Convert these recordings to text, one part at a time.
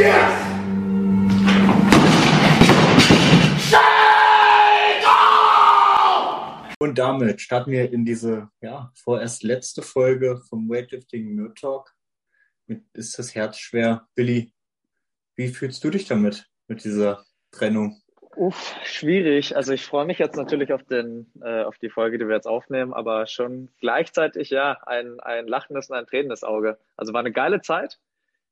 Yes! Und damit starten wir in diese ja, vorerst letzte Folge vom Weightlifting Nerd Talk. Mit ist das Herz schwer. Billy, wie fühlst du dich damit, mit dieser Trennung? Uff, schwierig. Also ich freue mich jetzt natürlich auf den, äh, auf die Folge, die wir jetzt aufnehmen, aber schon gleichzeitig ja ein, ein lachendes und ein tränendes Auge. Also war eine geile Zeit.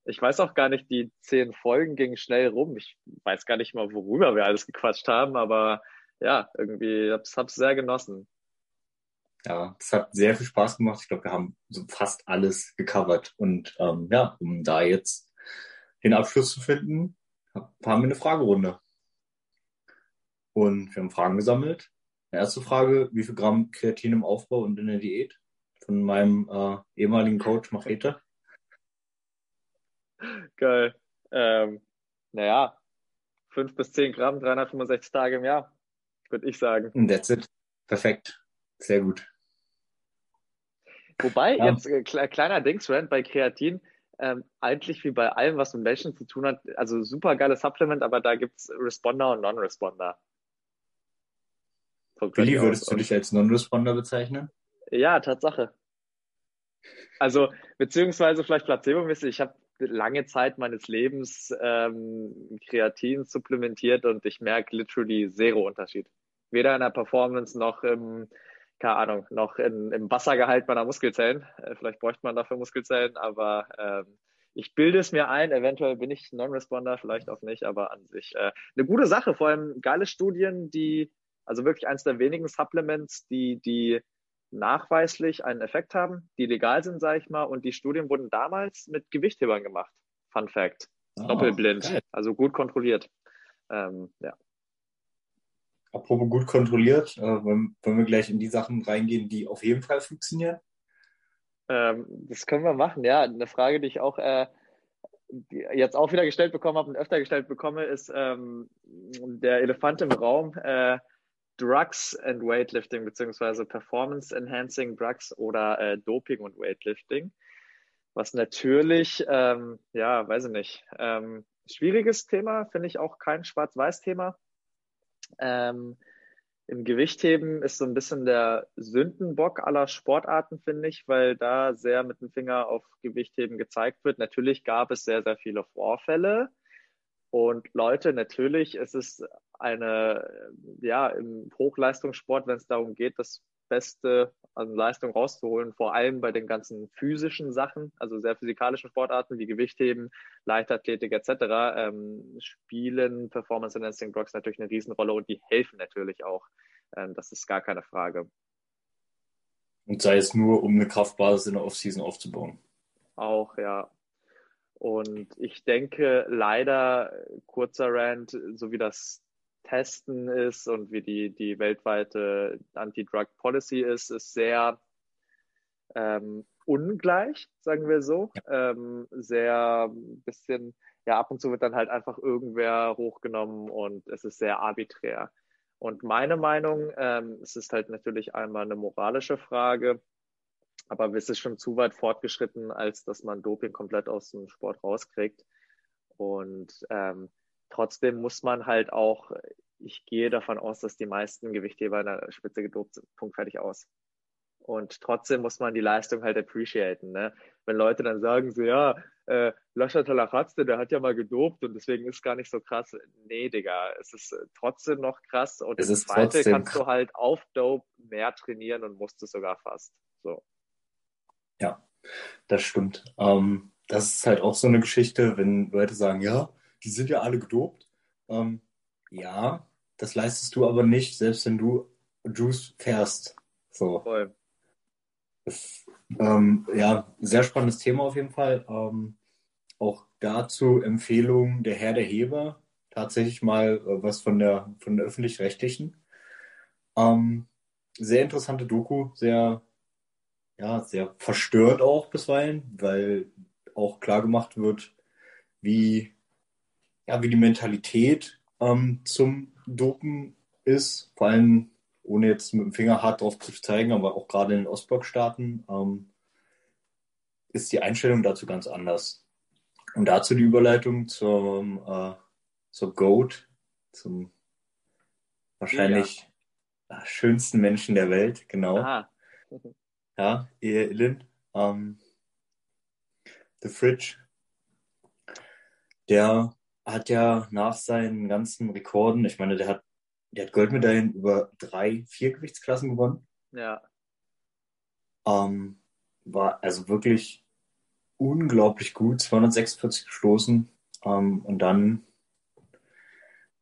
Ich weiß auch gar nicht, die zehn Folgen gingen schnell rum. Ich weiß gar nicht mal, worüber wir alles gequatscht haben, aber ja, irgendwie hab's, hab's sehr genossen. Ja, es hat sehr viel Spaß gemacht. Ich glaube, wir haben so fast alles gecovert. Und ähm, ja, um da jetzt den Abschluss zu finden, haben wir eine Fragerunde. Und wir haben Fragen gesammelt. erste Frage, wie viel Gramm Kreatin im Aufbau und in der Diät? Von meinem äh, ehemaligen Coach Machete. Geil. Ähm, naja, fünf bis zehn Gramm, 365 Tage im Jahr würde ich sagen. Und that's it. Perfekt. Sehr gut. Wobei, ja. jetzt äh, kleiner Dingsrand bei Kreatin, ähm, eigentlich wie bei allem, was mit Menschen zu tun hat, also super geiles Supplement, aber da gibt's Responder und Non-Responder. Billy, würdest du dich als Non-Responder bezeichnen? Ja, Tatsache. Also, beziehungsweise vielleicht placebo-mäßig, ich habe lange Zeit meines Lebens ähm, Kreatin supplementiert und ich merke literally zero Unterschied. Weder in der Performance noch im, keine Ahnung, noch in, im Wassergehalt meiner Muskelzellen. Äh, vielleicht bräuchte man dafür Muskelzellen, aber ähm, ich bilde es mir ein, eventuell bin ich Non-Responder, vielleicht auch nicht, aber an sich äh, eine gute Sache. Vor allem geile Studien, die, also wirklich eins der wenigen Supplements, die, die nachweislich einen Effekt haben, die legal sind, sage ich mal. Und die Studien wurden damals mit Gewichthebern gemacht. Fun Fact. Oh, Doppelblind, geil. also gut kontrolliert. Ähm, ja. Apropos gut kontrolliert, äh, wollen, wollen wir gleich in die Sachen reingehen, die auf jeden Fall funktionieren? Ähm, das können wir machen, ja. Eine Frage, die ich auch äh, jetzt auch wieder gestellt bekommen habe und öfter gestellt bekomme, ist ähm, der Elefant im Raum. Äh, Drugs and Weightlifting beziehungsweise Performance Enhancing Drugs oder äh, Doping und Weightlifting. Was natürlich, ähm, ja, weiß ich nicht, ähm, schwieriges Thema, finde ich auch kein Schwarz-Weiß-Thema. Ähm, Im Gewichtheben ist so ein bisschen der Sündenbock aller Sportarten, finde ich, weil da sehr mit dem Finger auf Gewichtheben gezeigt wird. Natürlich gab es sehr, sehr viele Vorfälle. Und Leute, natürlich ist es eine, ja, im Hochleistungssport, wenn es darum geht, das Beste an Leistung rauszuholen, vor allem bei den ganzen physischen Sachen, also sehr physikalischen Sportarten wie Gewichtheben, Leichtathletik etc., ähm, spielen Performance Enhancing Drugs natürlich eine Riesenrolle und die helfen natürlich auch. Ähm, das ist gar keine Frage. Und sei es nur, um eine Kraftbasis in der Offseason aufzubauen. Auch, ja. Und ich denke leider, kurzer Rand, so wie das Testen ist und wie die, die weltweite Anti-Drug Policy ist, ist sehr ähm, ungleich, sagen wir so. Ähm, sehr bisschen, ja, ab und zu wird dann halt einfach irgendwer hochgenommen und es ist sehr arbiträr. Und meine Meinung, ähm, es ist halt natürlich einmal eine moralische Frage, aber es ist schon zu weit fortgeschritten, als dass man Doping komplett aus dem Sport rauskriegt. Und ähm, trotzdem muss man halt auch, ich gehe davon aus, dass die meisten Gewichtheber in der Spitze gedopt sind. Punkt fertig aus. Und trotzdem muss man die Leistung halt appreciaten. Ne? Wenn Leute dann sagen so, ja, äh, Lascha Talarazze, der hat ja mal gedopt und deswegen ist gar nicht so krass. Nee, Digga, es ist trotzdem noch krass. Und es das zweite kannst du halt auf Dope mehr trainieren und musst es sogar fast. So. Ja, das stimmt. Ähm, das ist halt auch so eine Geschichte, wenn Leute sagen, ja, die sind ja alle gedopt. Ähm, ja, das leistest du aber nicht, selbst wenn du Juice fährst. So. Voll. Das, ähm, ja, sehr spannendes Thema auf jeden Fall. Ähm, auch dazu Empfehlung der Herr der Heber. Tatsächlich mal äh, was von der, von der öffentlich-rechtlichen. Ähm, sehr interessante Doku, sehr ja, sehr verstört auch bisweilen, weil auch klar gemacht wird, wie, ja, wie die Mentalität ähm, zum Dopen ist, vor allem ohne jetzt mit dem Finger hart drauf zu zeigen, aber auch gerade in den Ostblockstaaten ähm, ist die Einstellung dazu ganz anders. Und dazu die Überleitung zum, äh, zur GOAT, zum wahrscheinlich ja. schönsten Menschen der Welt, genau. Aha. ja, Ilin. Ähm, The Fridge. Der hat ja nach seinen ganzen Rekorden, ich meine, der hat, der hat Goldmedaillen über drei, vier Gewichtsklassen gewonnen. Ja. Ähm, war also wirklich unglaublich gut, 246 gestoßen. Ähm, und dann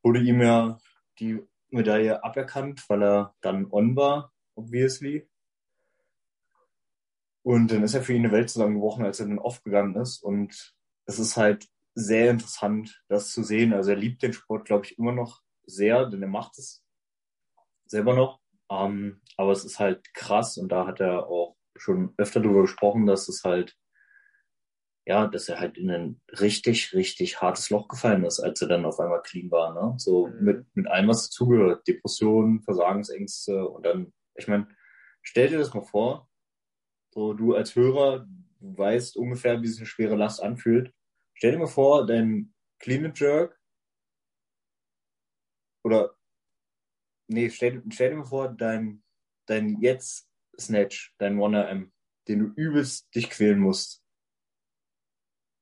wurde ihm ja die Medaille aberkannt, weil er dann on war, obviously. Und dann ist er für ihn eine Welt zusammengebrochen, als er dann off gegangen ist. Und es ist halt sehr interessant, das zu sehen. Also er liebt den Sport, glaube ich, immer noch sehr, denn er macht es selber noch. Ähm, aber es ist halt krass und da hat er auch schon öfter darüber gesprochen, dass es halt ja, dass er halt in ein richtig, richtig hartes Loch gefallen ist, als er dann auf einmal clean war, ne? So mhm. mit, mit allem, was dazugehört. Depressionen, Versagensängste und dann, ich meine, stell dir das mal vor, so du als Hörer, weißt ungefähr, wie sich eine schwere Last anfühlt. Stell dir mal vor, dein Clean and Jerk oder nee, stell, stell dir mal vor, dein, dein jetzt Snatch, dein 1RM, den du übelst dich quälen musst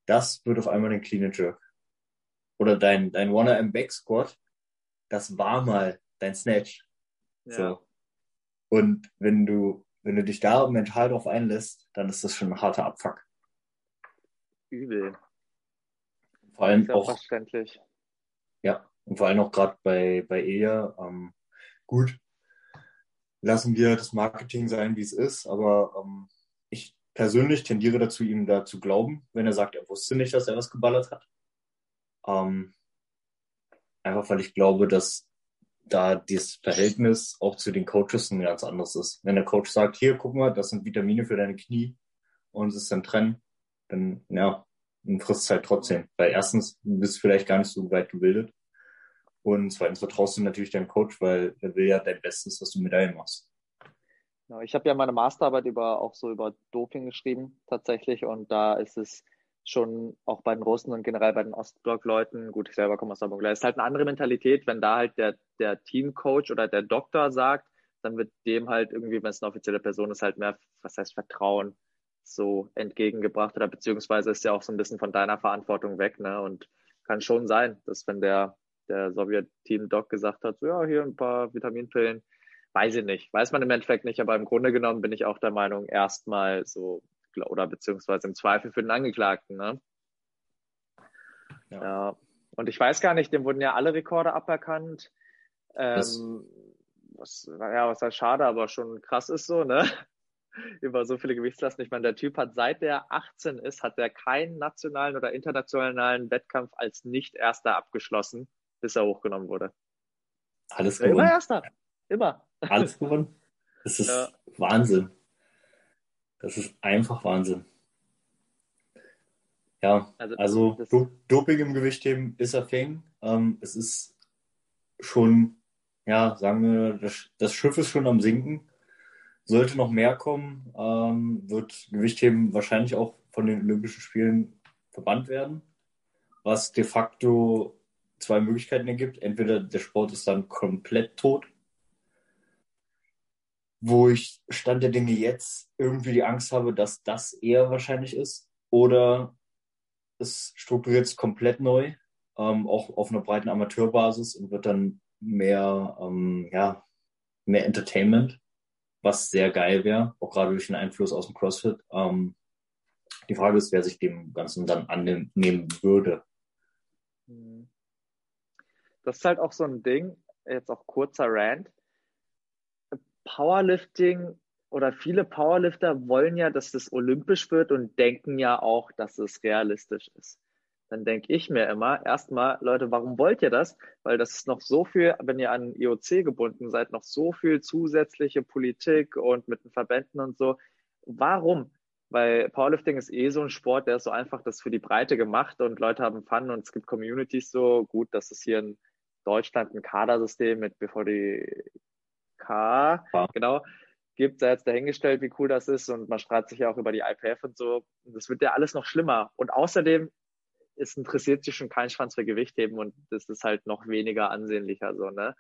das wird auf einmal den Clean and Jerk. Oder dein, dein One M Back Squat, das war mal dein Snatch. Ja. So. Und wenn du, wenn du dich da mental drauf einlässt, dann ist das schon ein harter Abfuck. Übel. Vor allem auch. Verständlich. Ja, und vor allem auch gerade bei, bei Elia, ähm, gut, lassen wir das Marketing sein, wie es ist, aber ähm, ich persönlich tendiere dazu, ihm da zu glauben, wenn er sagt, er wusste nicht, dass er was geballert hat. Ähm, einfach weil ich glaube, dass da das Verhältnis auch zu den Coaches ein ganz anderes ist. Wenn der Coach sagt, hier, guck mal, das sind Vitamine für deine Knie und es ist dann trennen, dann, ja, dann frisst es halt trotzdem. Weil erstens, du bist vielleicht gar nicht so weit gebildet. Und zweitens vertraust du natürlich deinem Coach, weil er will ja dein Bestes, dass du Medaillen machst. Ja, ich habe ja meine Masterarbeit über auch so über Doping geschrieben tatsächlich und da ist es schon auch bei den Russen und generell bei den Ostblock-Leuten, gut, ich selber komme aus der Mongolei, ist halt eine andere Mentalität, wenn da halt der, der Teamcoach oder der Doktor sagt, dann wird dem halt irgendwie, wenn es eine offizielle Person ist, halt mehr, was heißt Vertrauen so entgegengebracht oder beziehungsweise ist ja auch so ein bisschen von deiner Verantwortung weg, ne? Und kann schon sein, dass wenn der, der Sowjet-Team-Doc gesagt hat, so ja, hier ein paar Vitaminpillen, weiß ich nicht, weiß man im Endeffekt nicht, aber im Grunde genommen bin ich auch der Meinung, erstmal so, oder beziehungsweise im Zweifel für den Angeklagten, ne? Ja. ja. Und ich weiß gar nicht, dem wurden ja alle Rekorde aberkannt. Ähm, was, ja, was halt schade, aber schon krass ist so, ne? Über so viele Gewichtslasten. Ich meine, der Typ hat seit der 18 ist, hat er keinen nationalen oder internationalen Wettkampf als Nicht-Erster abgeschlossen, bis er hochgenommen wurde. Alles gewonnen. Immer Erster. Immer. Alles gewonnen. Das ist ja. Wahnsinn. Das ist einfach Wahnsinn. Ja, also, also Doping im Gewichtheben ist ein Thing. Ähm, es ist schon, ja, sagen wir, das, das, Schiff ist schon am Sinken. Sollte noch mehr kommen, ähm, wird Gewichtheben wahrscheinlich auch von den Olympischen Spielen verbannt werden, was de facto zwei Möglichkeiten ergibt. Entweder der Sport ist dann komplett tot wo ich Stand der Dinge jetzt irgendwie die Angst habe, dass das eher wahrscheinlich ist. Oder es strukturiert sich komplett neu, ähm, auch auf einer breiten Amateurbasis und wird dann mehr, ähm, ja, mehr Entertainment, was sehr geil wäre, auch gerade durch den Einfluss aus dem CrossFit. Ähm, die Frage ist, wer sich dem Ganzen dann annehmen würde. Das ist halt auch so ein Ding, jetzt auch kurzer Rant Powerlifting oder viele Powerlifter wollen ja, dass das olympisch wird und denken ja auch, dass es realistisch ist. Dann denke ich mir immer, erstmal, Leute, warum wollt ihr das? Weil das ist noch so viel, wenn ihr an IOC gebunden seid, noch so viel zusätzliche Politik und mit den Verbänden und so. Warum? Weil Powerlifting ist eh so ein Sport, der ist so einfach, das ist für die Breite gemacht und Leute haben Fun und es gibt Communities so. Gut, dass es hier in Deutschland ein Kadersystem mit BVD K, ja. genau, gibt, sei jetzt dahingestellt, wie cool das ist und man strahlt sich ja auch über die IPF und so. Das wird ja alles noch schlimmer. Und außerdem es interessiert sich schon kein Schwanz für Gewichtheben und das ist halt noch weniger ansehnlicher so, ne?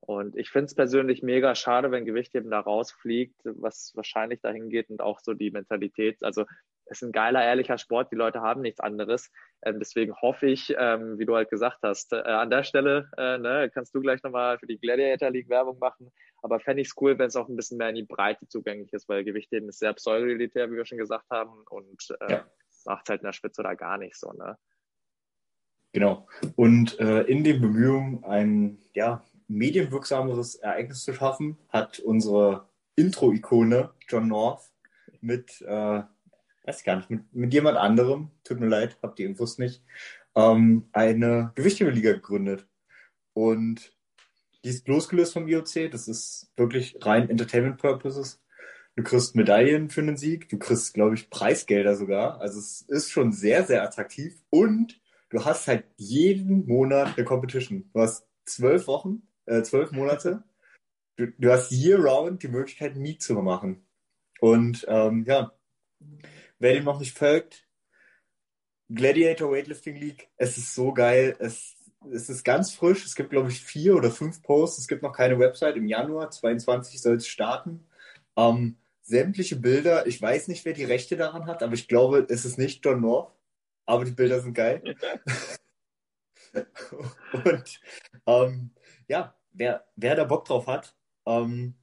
Und ich finde es persönlich mega schade, wenn Gewichtheben da rausfliegt, was wahrscheinlich dahin geht und auch so die Mentalität. Also es ist ein geiler, ehrlicher Sport, die Leute haben nichts anderes. Ähm, deswegen hoffe ich, ähm, wie du halt gesagt hast, äh, an der Stelle äh, ne, kannst du gleich nochmal für die Gladiator League Werbung machen. Aber fände ich es cool, wenn es auch ein bisschen mehr in die Breite zugänglich ist, weil Gewichtheben ist sehr pseudo-elitär, wie wir schon gesagt haben, und äh, ja. macht halt in der Spitze oder gar nicht so. Ne? Genau. Und äh, in den Bemühungen, ein ja, medienwirksameres Ereignis zu schaffen, hat unsere Intro-Ikone John North mit äh, weiß gar nicht, mit, mit jemand anderem, tut mir leid, habt die Infos nicht, ähm, eine Gewichthebeliga gegründet. Und die ist losgelöst vom IOC, das ist wirklich rein Entertainment Purposes. Du kriegst Medaillen für einen Sieg, du kriegst, glaube ich, Preisgelder sogar. Also es ist schon sehr, sehr attraktiv. Und du hast halt jeden Monat eine Competition. Du hast zwölf Wochen, äh, zwölf Monate. Du, du hast year round die Möglichkeit, Meet zu machen. Und ähm, ja, Wer dem noch nicht folgt, Gladiator Weightlifting League, es ist so geil. Es, es ist ganz frisch. Es gibt, glaube ich, vier oder fünf Posts. Es gibt noch keine Website. Im Januar 22 soll es starten. Ähm, sämtliche Bilder, ich weiß nicht, wer die Rechte daran hat, aber ich glaube, es ist nicht John North. Aber die Bilder sind geil. Und ähm, ja, wer, wer da Bock drauf hat, ähm,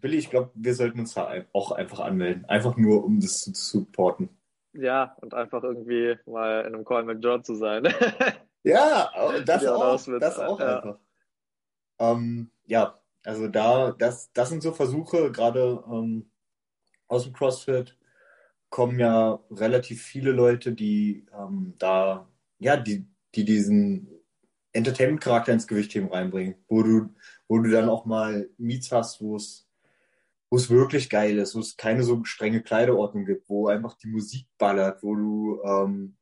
Billy, ich glaube, wir sollten uns da auch einfach anmelden. Einfach nur, um das zu supporten. Ja, und einfach irgendwie mal in einem Call mit John zu sein. ja, das ja, auch, das auch ja. einfach. Ähm, ja, also da, das, das sind so Versuche, gerade ähm, aus dem CrossFit kommen ja relativ viele Leute, die ähm, da, ja, die, die diesen Entertainment-Charakter ins Gewichtheben reinbringen, wo du, wo du dann auch mal Meets hast, wo es wo es wirklich geil ist, wo es keine so strenge Kleiderordnung gibt, wo einfach die Musik ballert, wo du, ähm,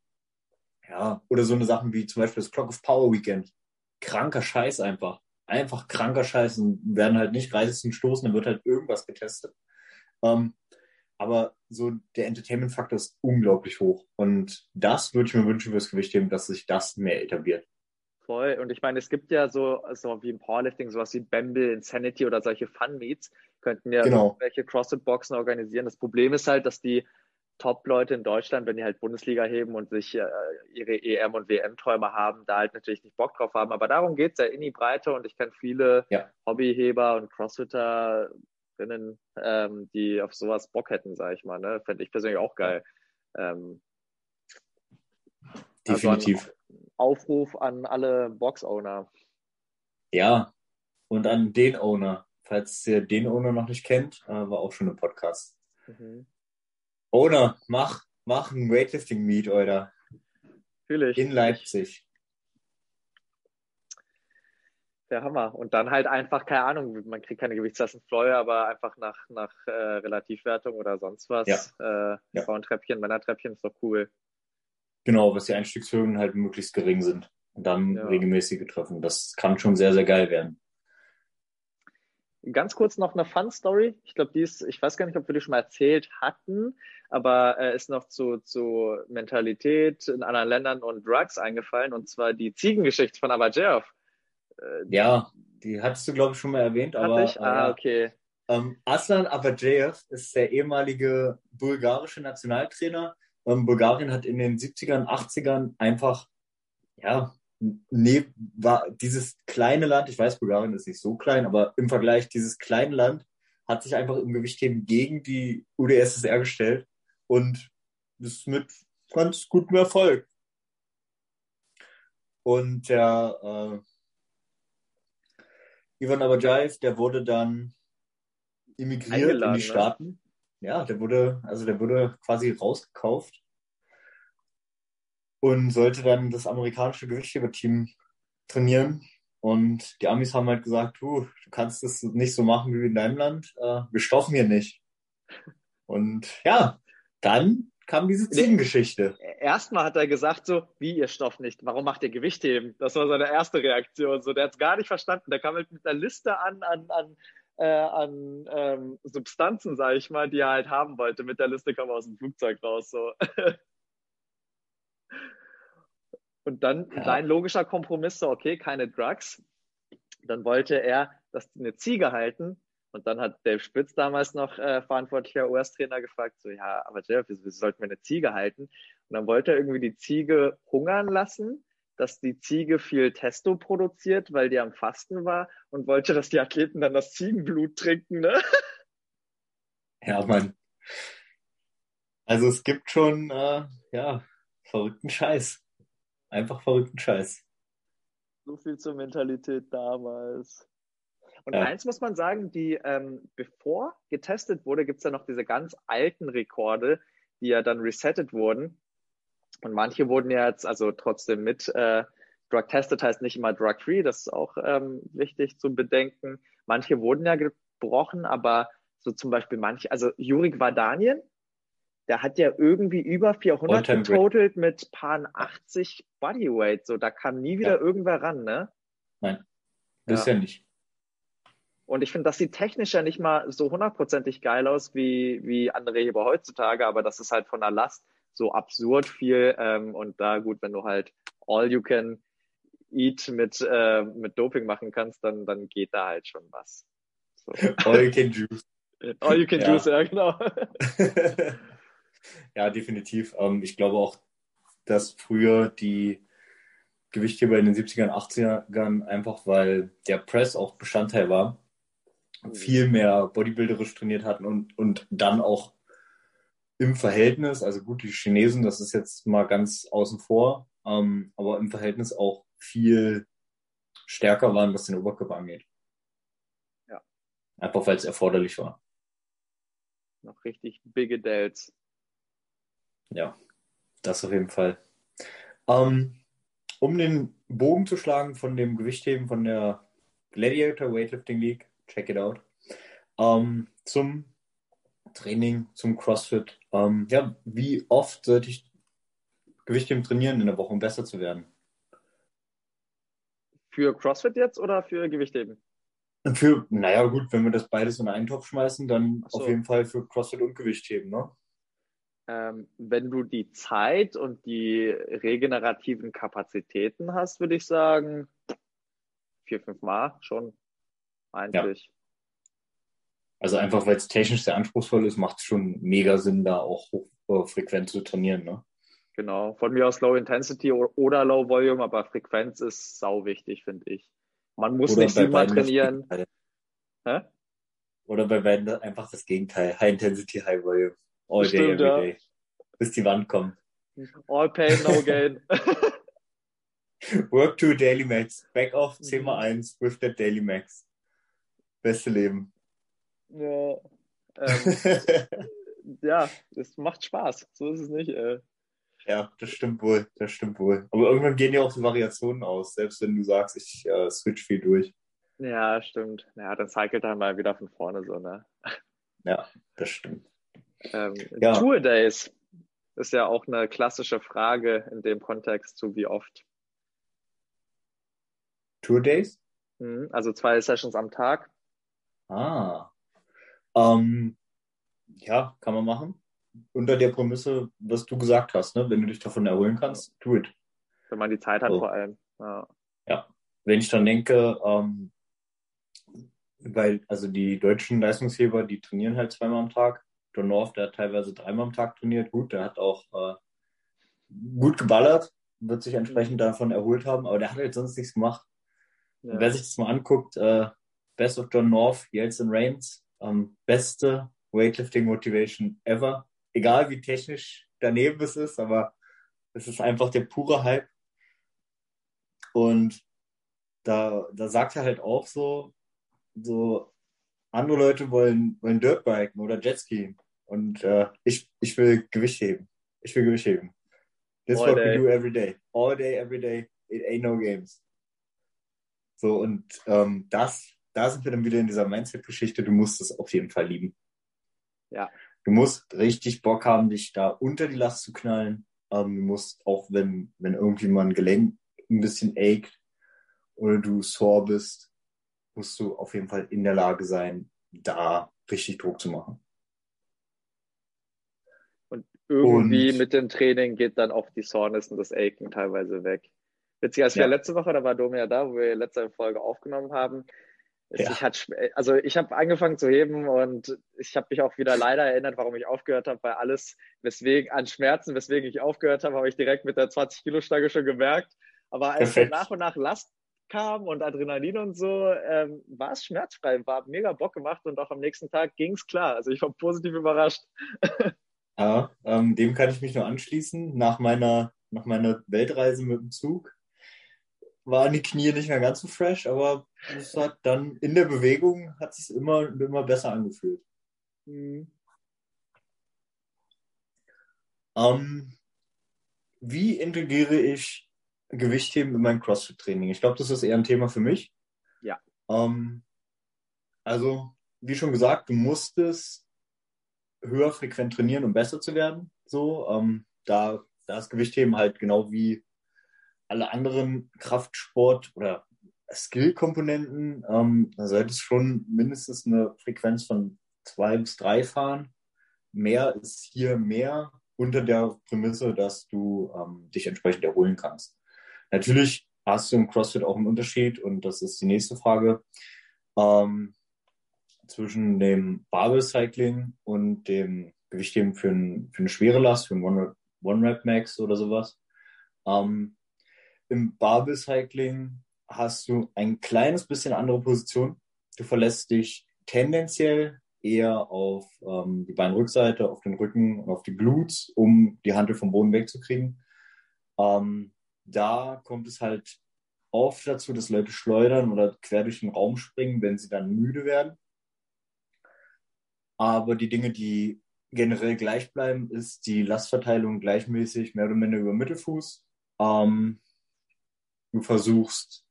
ja, oder so eine Sachen wie zum Beispiel das Clock of Power Weekend. Kranker Scheiß einfach. Einfach kranker Scheiß und werden halt nicht Reisesten stoßen, dann wird halt irgendwas getestet. Ähm, aber so der Entertainment-Faktor ist unglaublich hoch. Und das würde ich mir wünschen fürs Gewichtheben, dass sich das mehr etabliert. Voll. Und ich meine, es gibt ja so, so wie im Powerlifting sowas wie Bamble, Insanity oder solche Fun-Meets, könnten ja genau. welche CrossFit-Boxen organisieren. Das Problem ist halt, dass die Top-Leute in Deutschland, wenn die halt Bundesliga heben und sich äh, ihre EM- und WM-Träume haben, da halt natürlich nicht Bock drauf haben. Aber darum geht's ja in die Breite und ich kenne viele ja. Hobbyheber und Crossfitterinnen, ähm, die auf sowas Bock hätten, sage ich mal. Ne? Fände ich persönlich auch geil. Ähm, Definitiv. Also Aufruf an alle Box-Owner. Ja, und an den Owner. Falls ihr den Owner noch nicht kennt, äh, war auch schon im Podcast. Mhm. Owner, mach, mach ein Weightlifting-Meet, oder? Natürlich. In Leipzig. Der Hammer. Und dann halt einfach, keine Ahnung, man kriegt keine Gewichtslasten Fleuer, aber einfach nach, nach äh, Relativwertung oder sonst was. Ja. Äh, ja. Frauentreppchen, Männertreppchen ist doch cool. Genau, was die Einstiegshöhen halt möglichst gering sind. Und dann ja. regelmäßige Treffen. Das kann schon sehr, sehr geil werden. Ganz kurz noch eine Fun-Story. Ich glaube, die ist, ich weiß gar nicht, ob wir die schon mal erzählt hatten, aber äh, ist noch zu, zu Mentalität in anderen Ländern und Drugs eingefallen, und zwar die Ziegengeschichte von Abajev. Äh, ja, die hattest du, glaube ich, schon mal erwähnt, aber. Ich? Ah, okay. Ähm, Aslan Abajev ist der ehemalige bulgarische Nationaltrainer ähm, Bulgarien hat in den 70ern, 80ern einfach, ja, ne, war dieses kleine Land, ich weiß, Bulgarien ist nicht so klein, aber im Vergleich, dieses kleine Land hat sich einfach im Gewichtheben gegen die UdSSR gestellt und ist mit ganz gutem Erfolg. Und der äh, Ivan Abajaev, der wurde dann immigriert in die ne? Staaten ja, der wurde, also der wurde quasi rausgekauft und sollte dann das amerikanische Gewichtheberteam trainieren. Und die Amis haben halt gesagt, du, du kannst das nicht so machen wie in deinem Land, äh, wir stoffen hier nicht. Und ja, dann kam diese Ziegengeschichte. Erstmal hat er gesagt so, wie ihr stofft nicht, warum macht ihr Gewichtheben? Das war seine erste Reaktion. So, der hat es gar nicht verstanden. Der kam halt mit einer Liste an, an, an äh, an ähm, Substanzen, sage ich mal, die er halt haben wollte. Mit der Liste kam er aus dem Flugzeug raus. So. Und dann ja. sein logischer Kompromiss so, okay, keine Drugs. Dann wollte er, dass die eine Ziege halten. Und dann hat Dave Spitz damals noch äh, verantwortlicher US-Trainer gefragt, so, ja, aber Jeff, wieso sollten wir eine Ziege halten? Und dann wollte er irgendwie die Ziege hungern lassen, dass die Ziege viel Testo produziert, weil die am Fasten war und wollte, dass die Athleten dann das Ziegenblut trinken, ne? Ja, Mann. Also es gibt schon, äh, ja, verrückten Scheiß. Einfach verrückten Scheiß. So viel zur Mentalität damals. Und ja. eins muss man sagen, die, ähm, bevor getestet wurde, gibt es ja noch diese ganz alten Rekorde, die ja dann resettet wurden. Und manche wurden ja jetzt also trotzdem mit äh, Drug tested, heißt nicht immer drug free, das ist auch ähm, wichtig zu bedenken. Manche wurden ja gebrochen, aber so zum Beispiel manche, also Jurik Vardanien, der hat ja irgendwie über 400 getotelt mit paar 80 Bodyweight. So, da kam nie wieder ja. irgendwer ran, ne? Nein, ja. ja nicht. Und ich finde, das sieht technisch ja nicht mal so hundertprozentig geil aus wie, wie andere Heber heutzutage, aber das ist halt von der Last so absurd viel. Ähm, und da gut, wenn du halt all you can eat mit, äh, mit Doping machen kannst, dann, dann geht da halt schon was. So. All you can juice. All you can ja. juice, ja, genau. Ja, definitiv. Ähm, ich glaube auch, dass früher die Gewichtheber in den 70ern, 80ern einfach, weil der Press auch Bestandteil war, viel mehr bodybuilderisch trainiert hatten und, und dann auch im Verhältnis, also gut, die Chinesen, das ist jetzt mal ganz außen vor, ähm, aber im Verhältnis auch viel stärker waren, was den Oberkörper angeht. Ja. Einfach weil es erforderlich war. Noch richtig big Delts. Ja, das auf jeden Fall. Ähm, um den Bogen zu schlagen von dem Gewichtheben von der Gladiator Weightlifting League, check it out, ähm, zum Training, zum CrossFit. Ähm, ja, wie oft sollte ich Gewichtheben trainieren in der Woche, um besser zu werden? Für CrossFit jetzt oder für Gewichtheben? Für, naja, gut, wenn wir das beides in einen Topf schmeißen, dann so. auf jeden Fall für CrossFit und Gewichtheben, ne? Ähm, wenn du die Zeit und die regenerativen Kapazitäten hast, würde ich sagen, vier, fünf Mal schon eigentlich. Ja. Also einfach, weil es technisch sehr anspruchsvoll ist, macht es schon mega Sinn, da auch hochfrequent zu trainieren. Ne? Genau, von mir aus Low Intensity oder Low Volume, aber Frequenz ist sau wichtig, finde ich. Man muss oder nicht siebenmal trainieren. Hä? Oder bei beiden einfach das Gegenteil. High Intensity, High Volume. All Bestimmt, day, every ja. day. Bis die Wand kommt. All pain, no gain. Work to Daily Max. Back off 10 mal 1 with the Daily Max. Beste Leben. Ja. Ähm, ja, es macht Spaß. So ist es nicht. Äh. Ja, das stimmt wohl. Das stimmt wohl. Aber irgendwann gehen ja auch die Variationen aus, selbst wenn du sagst, ich äh, switch viel durch. Ja, stimmt. Ja, dann cycelt er mal wieder von vorne so, ne? Ja, das stimmt. Ähm, ja. Tour Days ist ja auch eine klassische Frage in dem Kontext zu wie oft. Tour Days? Mhm, also zwei Sessions am Tag. Ah. Ähm, ja, kann man machen. Unter der Prämisse, was du gesagt hast, ne? wenn du dich davon erholen kannst, do it. Wenn man die Zeit hat so. vor allem. Ja. ja. Wenn ich dann denke, ähm, weil, also die deutschen Leistungsheber, die trainieren halt zweimal am Tag. John North, der hat teilweise dreimal am Tag trainiert. Gut, der hat auch äh, gut geballert, wird sich entsprechend davon erholt haben, aber der hat halt sonst nichts gemacht. Ja. Wer sich das mal anguckt, äh, Best of John North, Yeltsin Reigns, ähm, beste Weightlifting Motivation ever. Egal wie technisch daneben es ist, aber es ist einfach der pure Hype. Und da, da sagt er halt auch so, so andere Leute wollen, wollen Dirtbiken oder Jetski. Und äh, ich, ich will Gewicht heben. Ich will Gewicht heben. That's All what day. we do every day. All day, every day. It ain't no games. So, und ähm, das, da sind wir dann wieder in dieser Mindset-Geschichte. Du musst es auf jeden Fall lieben. Ja. Du musst richtig Bock haben, dich da unter die Last zu knallen. Ähm, du musst auch, wenn, wenn irgendwie mal ein Gelenk ein bisschen acht oder du sore bist, musst du auf jeden Fall in der Lage sein, da richtig Druck zu machen. Irgendwie und, mit dem Training geht dann auch die Soreness und das Aching teilweise weg. Witzig, als ja. wir letzte Woche, da war Domi ja da, wo wir letzte Folge aufgenommen haben. Ja. Ich hat, also ich habe angefangen zu heben und ich habe mich auch wieder leider erinnert, warum ich aufgehört habe, weil alles, weswegen an Schmerzen, weswegen ich aufgehört habe, habe ich direkt mit der 20 Kilo Stange schon gemerkt. Aber als dann nach und nach Last kam und Adrenalin und so, ähm, war es schmerzfrei, war mega Bock gemacht und auch am nächsten Tag ging es klar. Also ich war positiv überrascht. ja, ähm, dem kann ich mich nur anschließen. Nach meiner, nach meiner Weltreise mit dem Zug waren die Knie nicht mehr ganz so fresh, aber es hat dann in der Bewegung hat es sich immer, immer besser angefühlt. Mhm. Ähm, wie integriere ich Gewichtheben in mein CrossFit-Training? Ich glaube, das ist eher ein Thema für mich. Ja. Ähm, also, wie schon gesagt, du musstest höher frequent trainieren, um besser zu werden. So, ähm, da, da ist Gewichtheben halt genau wie alle anderen Kraftsport- oder Skill-Komponenten, ähm, da solltest schon mindestens eine Frequenz von zwei bis drei fahren. Mehr ist hier mehr unter der Prämisse, dass du ähm, dich entsprechend erholen kannst. Natürlich hast du im CrossFit auch einen Unterschied und das ist die nächste Frage ähm, zwischen dem Barbell Cycling und dem Gewichtheben für, ein, für eine schwere Last, für ein One-Rep-Max oder sowas. Ähm, im Barbell Cycling hast du ein kleines bisschen andere Position. Du verlässt dich tendenziell eher auf ähm, die Beinrückseite, auf den Rücken und auf die Glutes, um die Hantel vom Boden wegzukriegen. Ähm, da kommt es halt oft dazu, dass Leute schleudern oder quer durch den Raum springen, wenn sie dann müde werden. Aber die Dinge, die generell gleich bleiben, ist die Lastverteilung gleichmäßig, mehr oder minder über Mittelfuß. Ähm, Du versuchst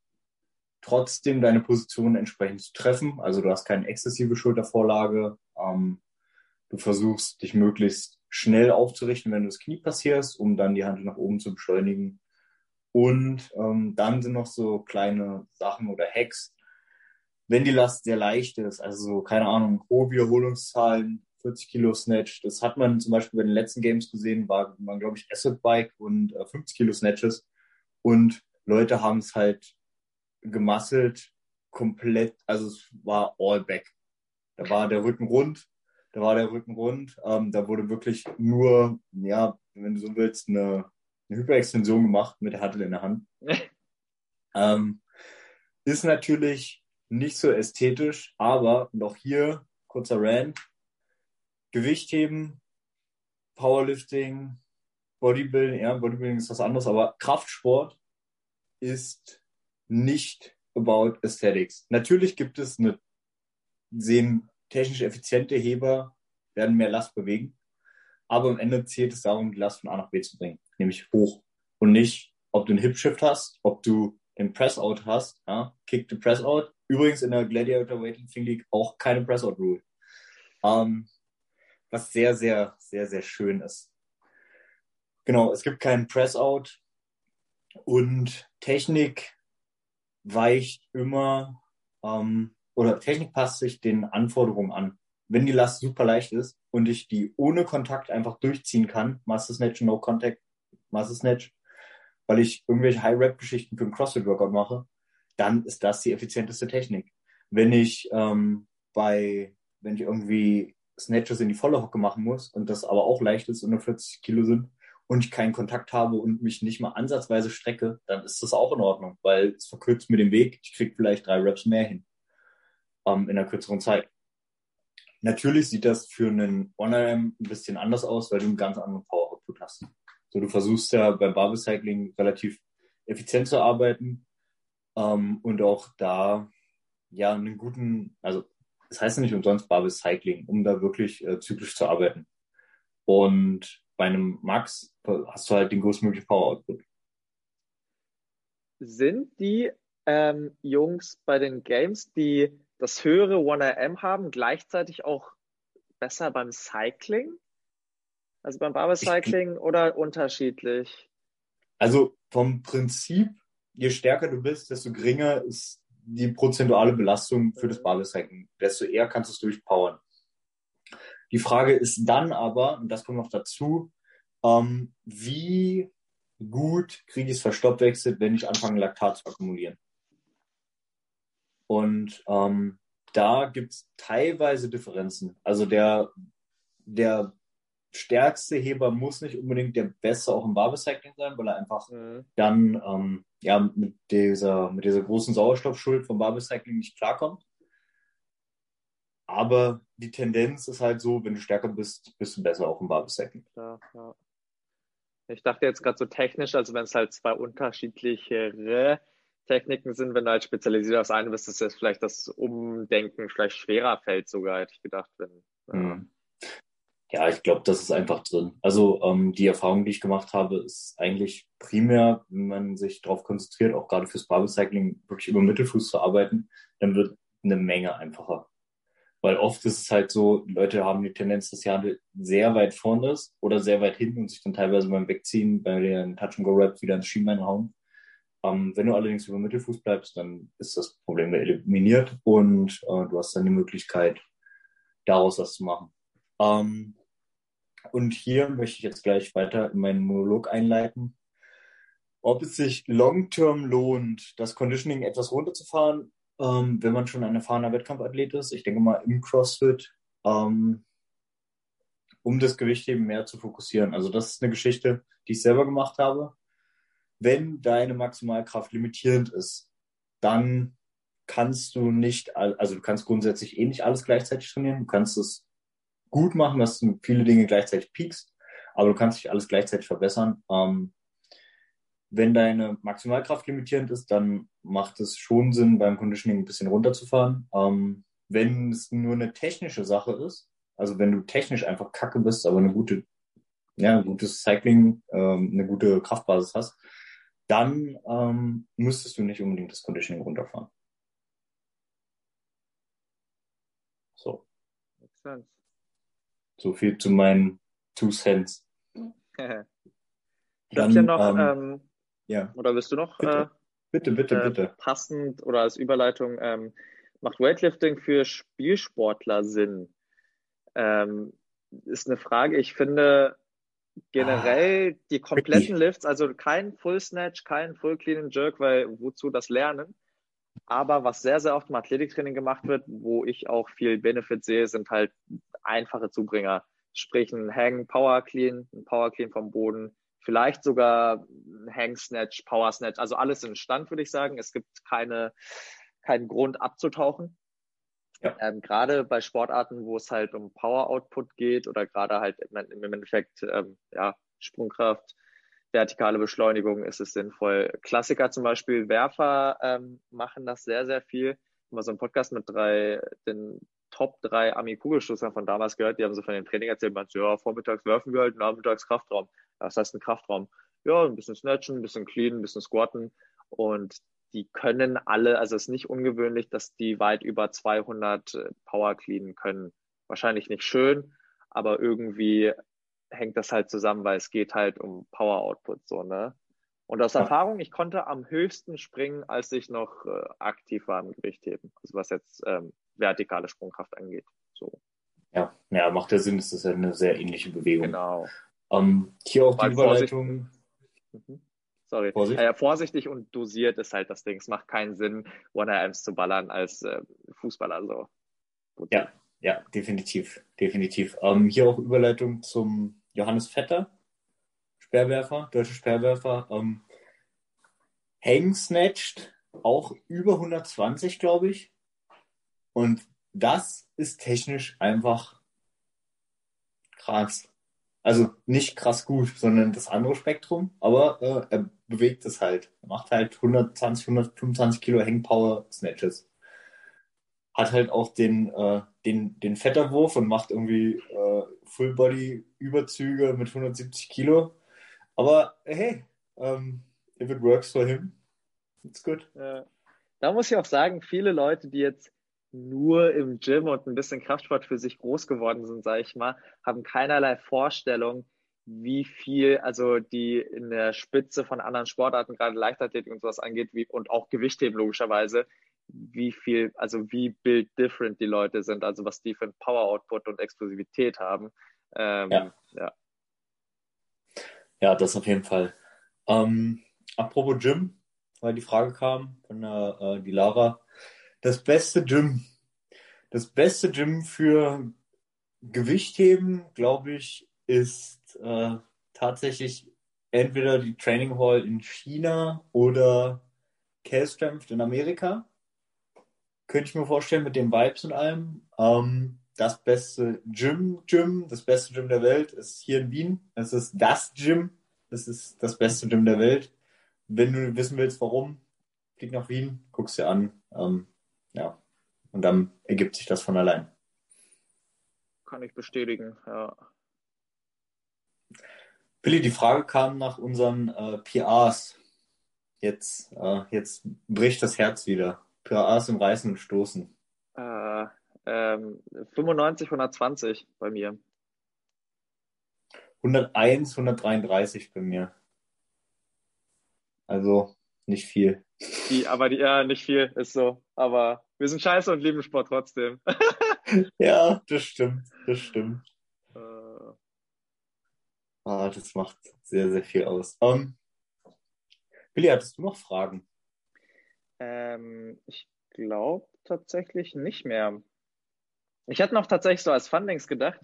trotzdem deine Position entsprechend zu treffen. Also du hast keine exzessive Schultervorlage. Ähm, du versuchst dich möglichst schnell aufzurichten, wenn du das Knie passierst, um dann die Hand nach oben zu beschleunigen. Und ähm, dann sind noch so kleine Sachen oder Hacks. Wenn die Last sehr leicht ist, also so, keine Ahnung, hohe Wiederholungszahlen, 40 Kilo Snatch, das hat man zum Beispiel bei den letzten Games gesehen, war man, glaube ich, Asset Bike und äh, 50 Kilo Snatches. Und Leute haben es halt gemasselt, komplett, also es war all back. Da war der Rücken rund, da war der Rücken rund, ähm, da wurde wirklich nur, ja, wenn du so willst, eine, eine Hyperextension gemacht mit der Hattel in der Hand. ähm, ist natürlich nicht so ästhetisch, aber auch hier kurzer Rand, Gewichtheben, Powerlifting, Bodybuilding, ja, Bodybuilding ist was anderes, aber Kraftsport ist nicht about Aesthetics. Natürlich gibt es eine, sehen technisch effiziente Heber, werden mehr Last bewegen, aber am Ende zählt es darum, die Last von A nach B zu bringen, nämlich hoch und nicht, ob du einen Hip Shift hast, ob du den Press Out hast, ja, Kick the Press Out. Übrigens in der Gladiator Weightlifting League auch keine Press Out Rule. Ähm, was sehr, sehr, sehr, sehr schön ist. Genau, es gibt keinen Press Out, und Technik weicht immer, ähm, oder Technik passt sich den Anforderungen an. Wenn die Last super leicht ist und ich die ohne Kontakt einfach durchziehen kann, Master Snatch, No Contact, Master Snatch, weil ich irgendwelche High-Rap-Geschichten für einen CrossFit-Workout mache, dann ist das die effizienteste Technik. Wenn ich ähm, bei, wenn ich irgendwie Snatches in die volle Hocke machen muss und das aber auch leicht ist und nur 40 Kilo sind, und ich keinen Kontakt habe und mich nicht mal ansatzweise strecke, dann ist das auch in Ordnung, weil es verkürzt mir den Weg. Ich kriege vielleicht drei Reps mehr hin ähm, in einer kürzeren Zeit. Natürlich sieht das für einen One-RM ein bisschen anders aus, weil du einen ganz anderen Power-Output hast. So, du versuchst ja beim Barbell Cycling relativ effizient zu arbeiten ähm, und auch da ja einen guten, also das heißt ja nicht umsonst Barbell Cycling, um da wirklich äh, zyklisch zu arbeiten. Und bei einem Max hast du halt den größtmöglichen Power Output. Sind die ähm, Jungs bei den Games, die das höhere 1RM haben, gleichzeitig auch besser beim Cycling? Also beim Barber-Cycling oder unterschiedlich? Also vom Prinzip, je stärker du bist, desto geringer ist die prozentuale Belastung für das mhm. Barber-Cycling. Desto eher kannst du es durchpowern. Die Frage ist dann aber, und das kommt noch dazu, ähm, wie gut kriege ich es verstoffwechselt, wenn ich anfange, Laktat zu akkumulieren. Und ähm, da gibt es teilweise Differenzen. Also der, der stärkste Heber muss nicht unbedingt der beste auch im Barbecycling sein, weil er einfach mhm. dann ähm, ja, mit, dieser, mit dieser großen Sauerstoffschuld vom Barbecycling nicht klarkommt. Aber die Tendenz ist halt so, wenn du stärker bist, bist du besser auch im Barbecycling. Ja, ja. Ich dachte jetzt gerade so technisch, also wenn es halt zwei unterschiedlichere Techniken sind, wenn du halt spezialisiert aufs eine bist, ist jetzt vielleicht das Umdenken vielleicht schwerer fällt sogar, hätte ich gedacht. Wenn, mhm. Ja, ich glaube, das ist einfach drin. Also ähm, die Erfahrung, die ich gemacht habe, ist eigentlich primär, wenn man sich darauf konzentriert, auch gerade fürs Barbecycling wirklich über Mittelfuß zu arbeiten, dann wird eine Menge einfacher. Weil oft ist es halt so, Leute haben die Tendenz, dass die Hand sehr weit vorne ist oder sehr weit hinten und sich dann teilweise beim Wegziehen bei den Touch-and-Go-Rap wieder ins Schienbein hauen. Ähm, wenn du allerdings über Mittelfuß bleibst, dann ist das Problem eliminiert und äh, du hast dann die Möglichkeit, daraus was zu machen. Ähm, und hier möchte ich jetzt gleich weiter in meinen Monolog einleiten. Ob es sich long-term lohnt, das Conditioning etwas runterzufahren, ähm, wenn man schon ein erfahrener Wettkampfathlet ist. Ich denke mal im CrossFit, ähm, um das Gewicht eben mehr zu fokussieren. Also das ist eine Geschichte, die ich selber gemacht habe. Wenn deine Maximalkraft limitierend ist, dann kannst du nicht, also du kannst grundsätzlich eh nicht alles gleichzeitig trainieren. Du kannst es gut machen, dass du viele Dinge gleichzeitig piekst, aber du kannst dich alles gleichzeitig verbessern. Ähm, wenn deine Maximalkraft limitierend ist, dann macht es schon Sinn, beim Conditioning ein bisschen runterzufahren. Ähm, wenn es nur eine technische Sache ist, also wenn du technisch einfach kacke bist, aber eine gute, ja, ein gutes Cycling, ähm, eine gute Kraftbasis hast, dann ähm, müsstest du nicht unbedingt das Conditioning runterfahren. So. So viel zu meinen Two Cents. ich habe hier noch ähm, ähm ja. Oder willst du noch? Bitte, äh, bitte, bitte, äh, bitte. Passend oder als Überleitung, ähm, macht Weightlifting für Spielsportler Sinn? Ähm, ist eine Frage. Ich finde generell ah, die kompletten Lifts, also kein Full Snatch, kein Full Clean and Jerk, weil wozu das lernen? Aber was sehr, sehr oft im Athletiktraining gemacht wird, wo ich auch viel Benefit sehe, sind halt einfache Zubringer. Sprich ein Hang Power Clean, ein Power Clean vom Boden, vielleicht sogar Hang Snatch, Power Snatch, also alles in Stand, würde ich sagen. Es gibt keine, keinen Grund abzutauchen. Ja. Ähm, gerade bei Sportarten, wo es halt um Power Output geht oder gerade halt im, Endeffekt ähm, ja, Sprungkraft, vertikale Beschleunigung ist es sinnvoll. Klassiker zum Beispiel, Werfer ähm, machen das sehr, sehr viel. Mal so einen Podcast mit drei, den Top 3 Ami-Kugelstoßern von damals gehört, die haben so von dem Training erzählt, man ja, vormittags werfen wir halt, nachmittags Kraftraum. Das heißt ein Kraftraum. Ja, ein bisschen snatchen, ein bisschen clean, ein bisschen squatten und die können alle, also es ist nicht ungewöhnlich, dass die weit über 200 äh, Power cleanen können. Wahrscheinlich nicht schön, aber irgendwie hängt das halt zusammen, weil es geht halt um Power Output so, ne? Und aus Erfahrung, ich konnte am höchsten springen, als ich noch äh, aktiv war im Gewichtheben. Also was jetzt ähm, vertikale Sprungkraft angeht. So. Ja, ja, macht ja Sinn, das ist ja eine sehr ähnliche Bewegung. Genau. Ähm, hier auch die Überleitung. Vorsicht. Mhm. Sorry. Vorsicht. Äh, vorsichtig und dosiert ist halt das Ding. Es macht keinen Sinn, One-RMs zu ballern als äh, Fußballer. So. Gut. Ja, ja, definitiv. Definitiv. Ähm, hier auch Überleitung zum Johannes Vetter, Speerwerfer, deutscher Speerwerfer. Ähm, Hang snatched, auch über 120, glaube ich. Und das ist technisch einfach krass. Also nicht krass gut, sondern das andere Spektrum, aber äh, er bewegt es halt. Er macht halt 120, 125 Kilo Hangpower Snatches. Hat halt auch den, äh, den, den Vetterwurf und macht irgendwie äh, Full Body Überzüge mit 170 Kilo. Aber hey, um, if it works for him, it's good. Ja. Da muss ich auch sagen, viele Leute, die jetzt nur im Gym und ein bisschen Kraftsport für sich groß geworden sind, sage ich mal, haben keinerlei Vorstellung, wie viel, also die in der Spitze von anderen Sportarten, gerade Leichtathletik und sowas angeht, wie, und auch Gewichtheben logischerweise, wie viel, also wie build different die Leute sind, also was die für ein Power Output und Explosivität haben. Ähm, ja. ja. Ja, das auf jeden Fall. Ähm, apropos Gym, weil die Frage kam von der, äh, die Lara. Das beste Gym. Das beste Gym für Gewichtheben, glaube ich, ist äh, tatsächlich entweder die Training Hall in China oder K-Strength in Amerika. Könnte ich mir vorstellen mit den Vibes und allem. Ähm, das beste Gym, Gym, das beste Gym der Welt ist hier in Wien. Es ist das Gym. Es ist das beste Gym der Welt. Wenn du wissen willst, warum, flieg nach Wien, guck's dir an. Ähm, ja. Und dann ergibt sich das von allein. Kann ich bestätigen, ja. Billy, die Frage kam nach unseren äh, PRs. Jetzt, äh, jetzt bricht das Herz wieder. PRs im Reißen und Stoßen. Äh, ähm, 95, 120 bei mir. 101, 133 bei mir. Also nicht viel. Die, aber die, ja, nicht viel, ist so. Aber wir sind scheiße und lieben Sport trotzdem. ja, das stimmt, das stimmt. Äh, Ah, das macht sehr, sehr viel aus. Um, Billy, hattest du noch Fragen? ähm, ich glaube tatsächlich nicht mehr. Ich hatte noch tatsächlich so als Fundings gedacht,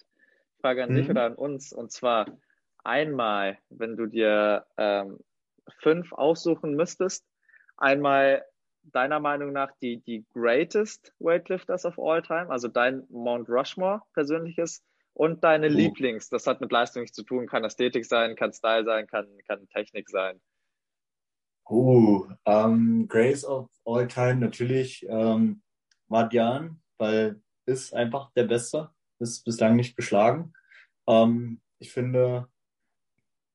Frage an dich Mhm. oder an uns, und zwar einmal, wenn du dir ähm, fünf aussuchen müsstest, einmal deiner Meinung nach die, die greatest Weightlifters of all time, also dein Mount Rushmore persönliches und deine Uh. Lieblings. Das hat mit Leistung nichts zu tun, kann Ästhetik sein, kann Style sein, kann, kann Technik sein. Uh, ähm, Grace of All Time natürlich ähm, Madian, weil ist einfach der Beste, ist bislang nicht geschlagen. Ähm, ich finde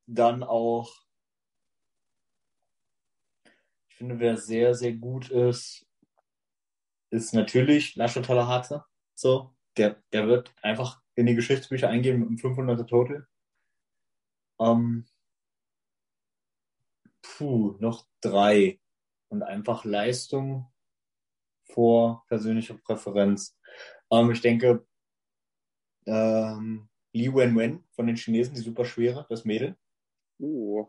dann auch, ich finde, wer sehr, sehr gut ist, ist natürlich Lascha Talahate. So, der, der wird einfach in die Geschichtsbücher eingehen mit einem 500er Total. Ähm, puh, noch drei. Und einfach Leistung vor persönlicher Präferenz. Ähm, ich denke, ähm, Li Wenwen von den Chinesen, die super schwere, das Mädel. Uh,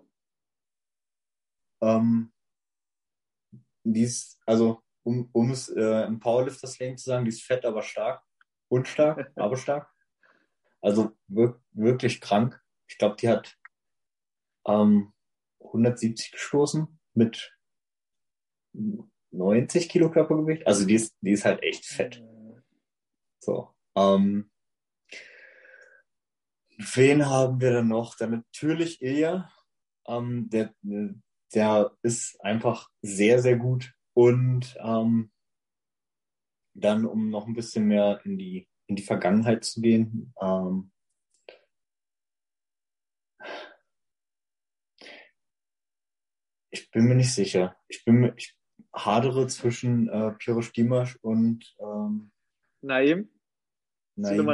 Ähm, die ist, also, um, um es äh, im Powerlifter-Slang zu sagen, die ist fett, aber stark. Unstark, aber stark. Also wir, wirklich krank. Ich glaube, die hat ähm, 170 gestoßen mit 90 Kilo Körpergewicht. Also die ist, die ist halt echt fett. So. Ähm, wen haben wir dann noch? Dann natürlich Ilya. Ähm, der, der ist einfach sehr, sehr gut. Und ähm, dann, um noch ein bisschen mehr in die, in die Vergangenheit zu gehen, ähm, ich bin mir nicht sicher. Ich bin mir, ich hadere zwischen äh, Pirosh Dimash und ähm, Naim? Naim.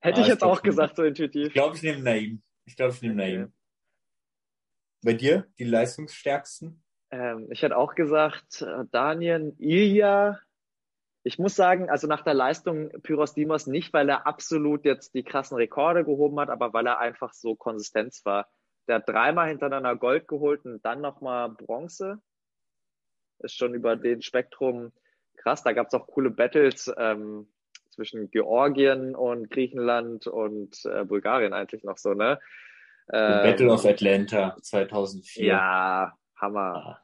Hätte Ah, ich ich jetzt auch gesagt, so Ich intuitiv. glaube, ich nehme Naim. Ich glaube, ich nehme Okay. Naim. Bei dir, die leistungsstärksten? Ähm, ich hätte auch gesagt, äh, Daniel, Ilya. Ich muss sagen, also nach der Leistung Pyros Dimos nicht, weil er absolut jetzt die krassen Rekorde gehoben hat, aber weil er einfach so Konsistenz war. Der hat dreimal hintereinander Gold geholt und dann nochmal Bronze. Ist schon über den Spektrum krass. Da gab es auch coole Battles ähm, zwischen Georgien und Griechenland und äh, Bulgarien eigentlich noch so, ne? Ähm, Battle of Atlanta 2004. Ja, Hammer. Ah.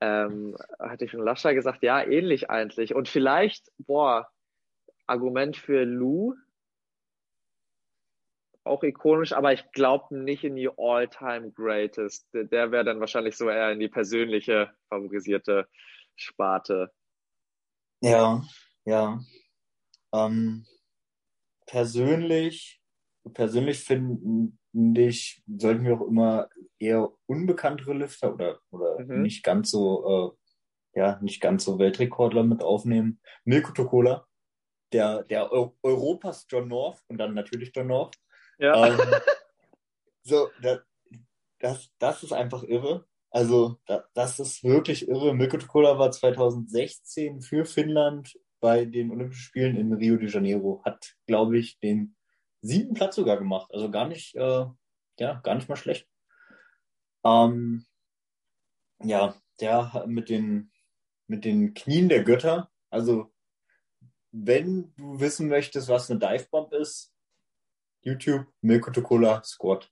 Ähm, hatte ich schon Lascha gesagt, ja, ähnlich eigentlich. Und vielleicht, boah, Argument für Lou, auch ikonisch, aber ich glaube nicht in die All-Time Greatest. Der, der wäre dann wahrscheinlich so eher in die persönliche, favorisierte Sparte. Ja, ja. Ähm, persönlich, persönlich finde ich, sollten wir auch immer eher unbekanntere Lifter oder, oder Mhm. nicht ganz so, äh, ja, nicht ganz so Weltrekordler mit aufnehmen. Milko Tokola, der, der Eu Europas John North und dann natürlich John North. Ja, Ähm, so, da, das, das ist einfach irre. Also, da, das ist wirklich irre. Milko Tokola war 2016 für Finnland bei den Olympischen Spielen in Rio de Janeiro. Hat, glaube ich, den siebten Platz sogar gemacht. Also gar nicht, äh, ja, gar nicht mal schlecht. Ähm, ja, der mit den, mit den Knien der Götter, also wenn du wissen möchtest, was eine Dive Bomb ist, YouTube, Milko Cola Squat.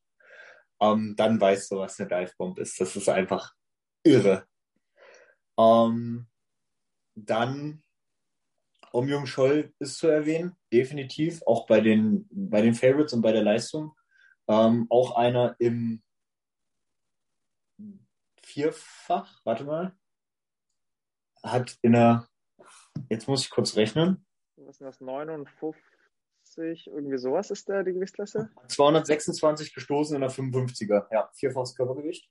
Ähm, dann weißt du, was eine Dive Bomb ist. Das ist einfach irre. Ähm, dann Omjung Scholl ist zu erwähnen, definitiv, auch bei den, bei den Favorites und bei der Leistung. Ähm, auch einer im Vierfach, warte mal, hat in der, jetzt muss ich kurz rechnen. Was sind das, 59, irgendwie sowas ist der, die Gewichtsklasse? 226 gestoßen in der 55er, ja, vierfaches Körpergewicht.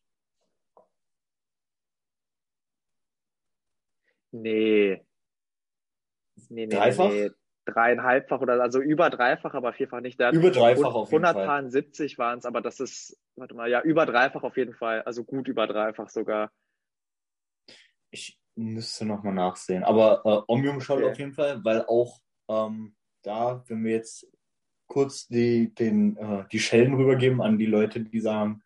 Nee. Nee, nee, Dreifach? nee. Dreieinhalbfach oder also über dreifach, aber vierfach nicht. Der Über dreifach auf jeden Fall. 170 waren es, aber das ist, warte mal, ja, über dreifach auf jeden Fall. Also gut über dreifach sogar. Ich müsste nochmal nachsehen. Aber äh, Omnium schaut Okay. auf jeden Fall, weil auch ähm, da, wenn wir jetzt kurz die, den, äh, die Schellen rübergeben an die Leute, die sagen,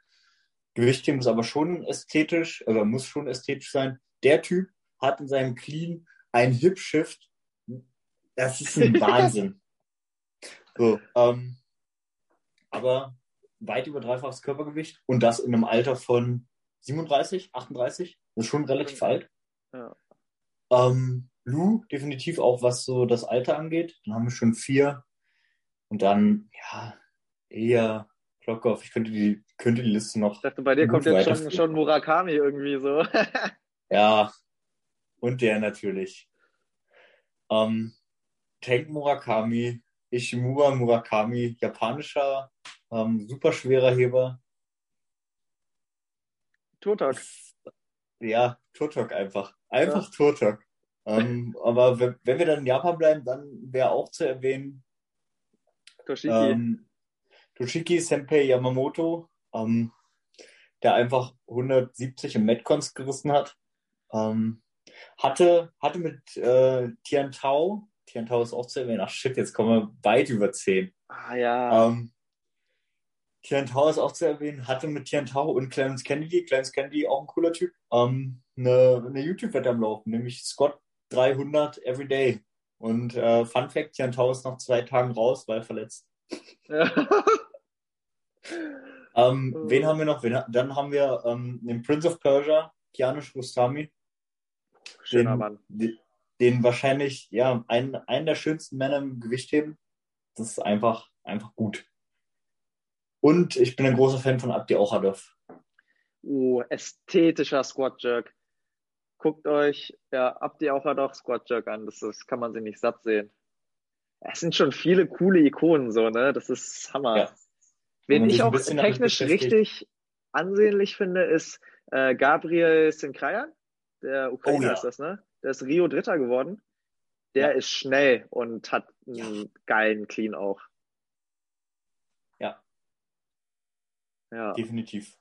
Gewichtheben ist aber schon ästhetisch, oder muss schon ästhetisch sein. Der Typ hat in seinem Clean ein Hip-Shift. Das ist ein Wahnsinn. So, ähm, aber weit über dreifaches Körpergewicht und das in einem Alter von 37, 38. Das ist schon relativ alt. Ja. Ähm, Lou, definitiv auch was so das Alter angeht. Dann haben wir schon vier. Und dann, ja, eher Klockoff. Ich könnte die, könnte die Liste noch. Ich dachte, bei dir kommt jetzt schon, schon Murakami irgendwie so. Ja, und der natürlich. Ähm, Tank Murakami, Ishimura Murakami, japanischer, ähm, super schwerer Heber. Turtok. Ja, Turtok einfach. Einfach Turtok. Ähm, aber wenn, wenn wir dann in Japan bleiben, dann wäre auch zu erwähnen, Toshiki. ähm, Toshiki Senpei Yamamoto, ähm, der einfach 170 im Metcons gerissen hat. Ähm, hatte, hatte mit äh, Tian Tao, Tian Tao ist auch zu erwähnen, ach shit, jetzt kommen wir weit über 10. ah ja. Ähm, Tian Tao ist auch zu erwähnen, hatte mit Tian Tao und Clarence Kennedy, Clarence Kennedy auch ein cooler Typ, ähm, eine, eine YouTube-Wette am Laufen, nämlich Scott 300 Everyday. Und äh, Fun Fact, Tian Tao ist nach zwei Tagen raus, weil verletzt. Ähm, Oh. Wen haben wir noch? Wen, dann haben wir ähm, den Prince of Persia, Kianish Rustami. Schöner den, Mann. Den, den wahrscheinlich, ja, einen, einen der schönsten Männer im Gewichtheben. Das ist einfach, einfach gut. Und ich bin ein großer Fan von Abdi Ochadov. Oh, ästhetischer Squat Jerk. Guckt euch, ja, Abdi auch Squat Jerk an. Das, das kann man sich nicht satt sehen. Es sind schon viele coole Ikonen, so, ne? Das ist Hammer. Ja. Wen ich auch technisch richtig ansehnlich finde, ist äh, Gabriel Sinkrayan. Der Ukrainer Oh ja. ist das, ne? Der ist Rio Dritter geworden. Der Ja. ist schnell und hat einen Ja. geilen Clean auch. Ja. Ja. Definitiv.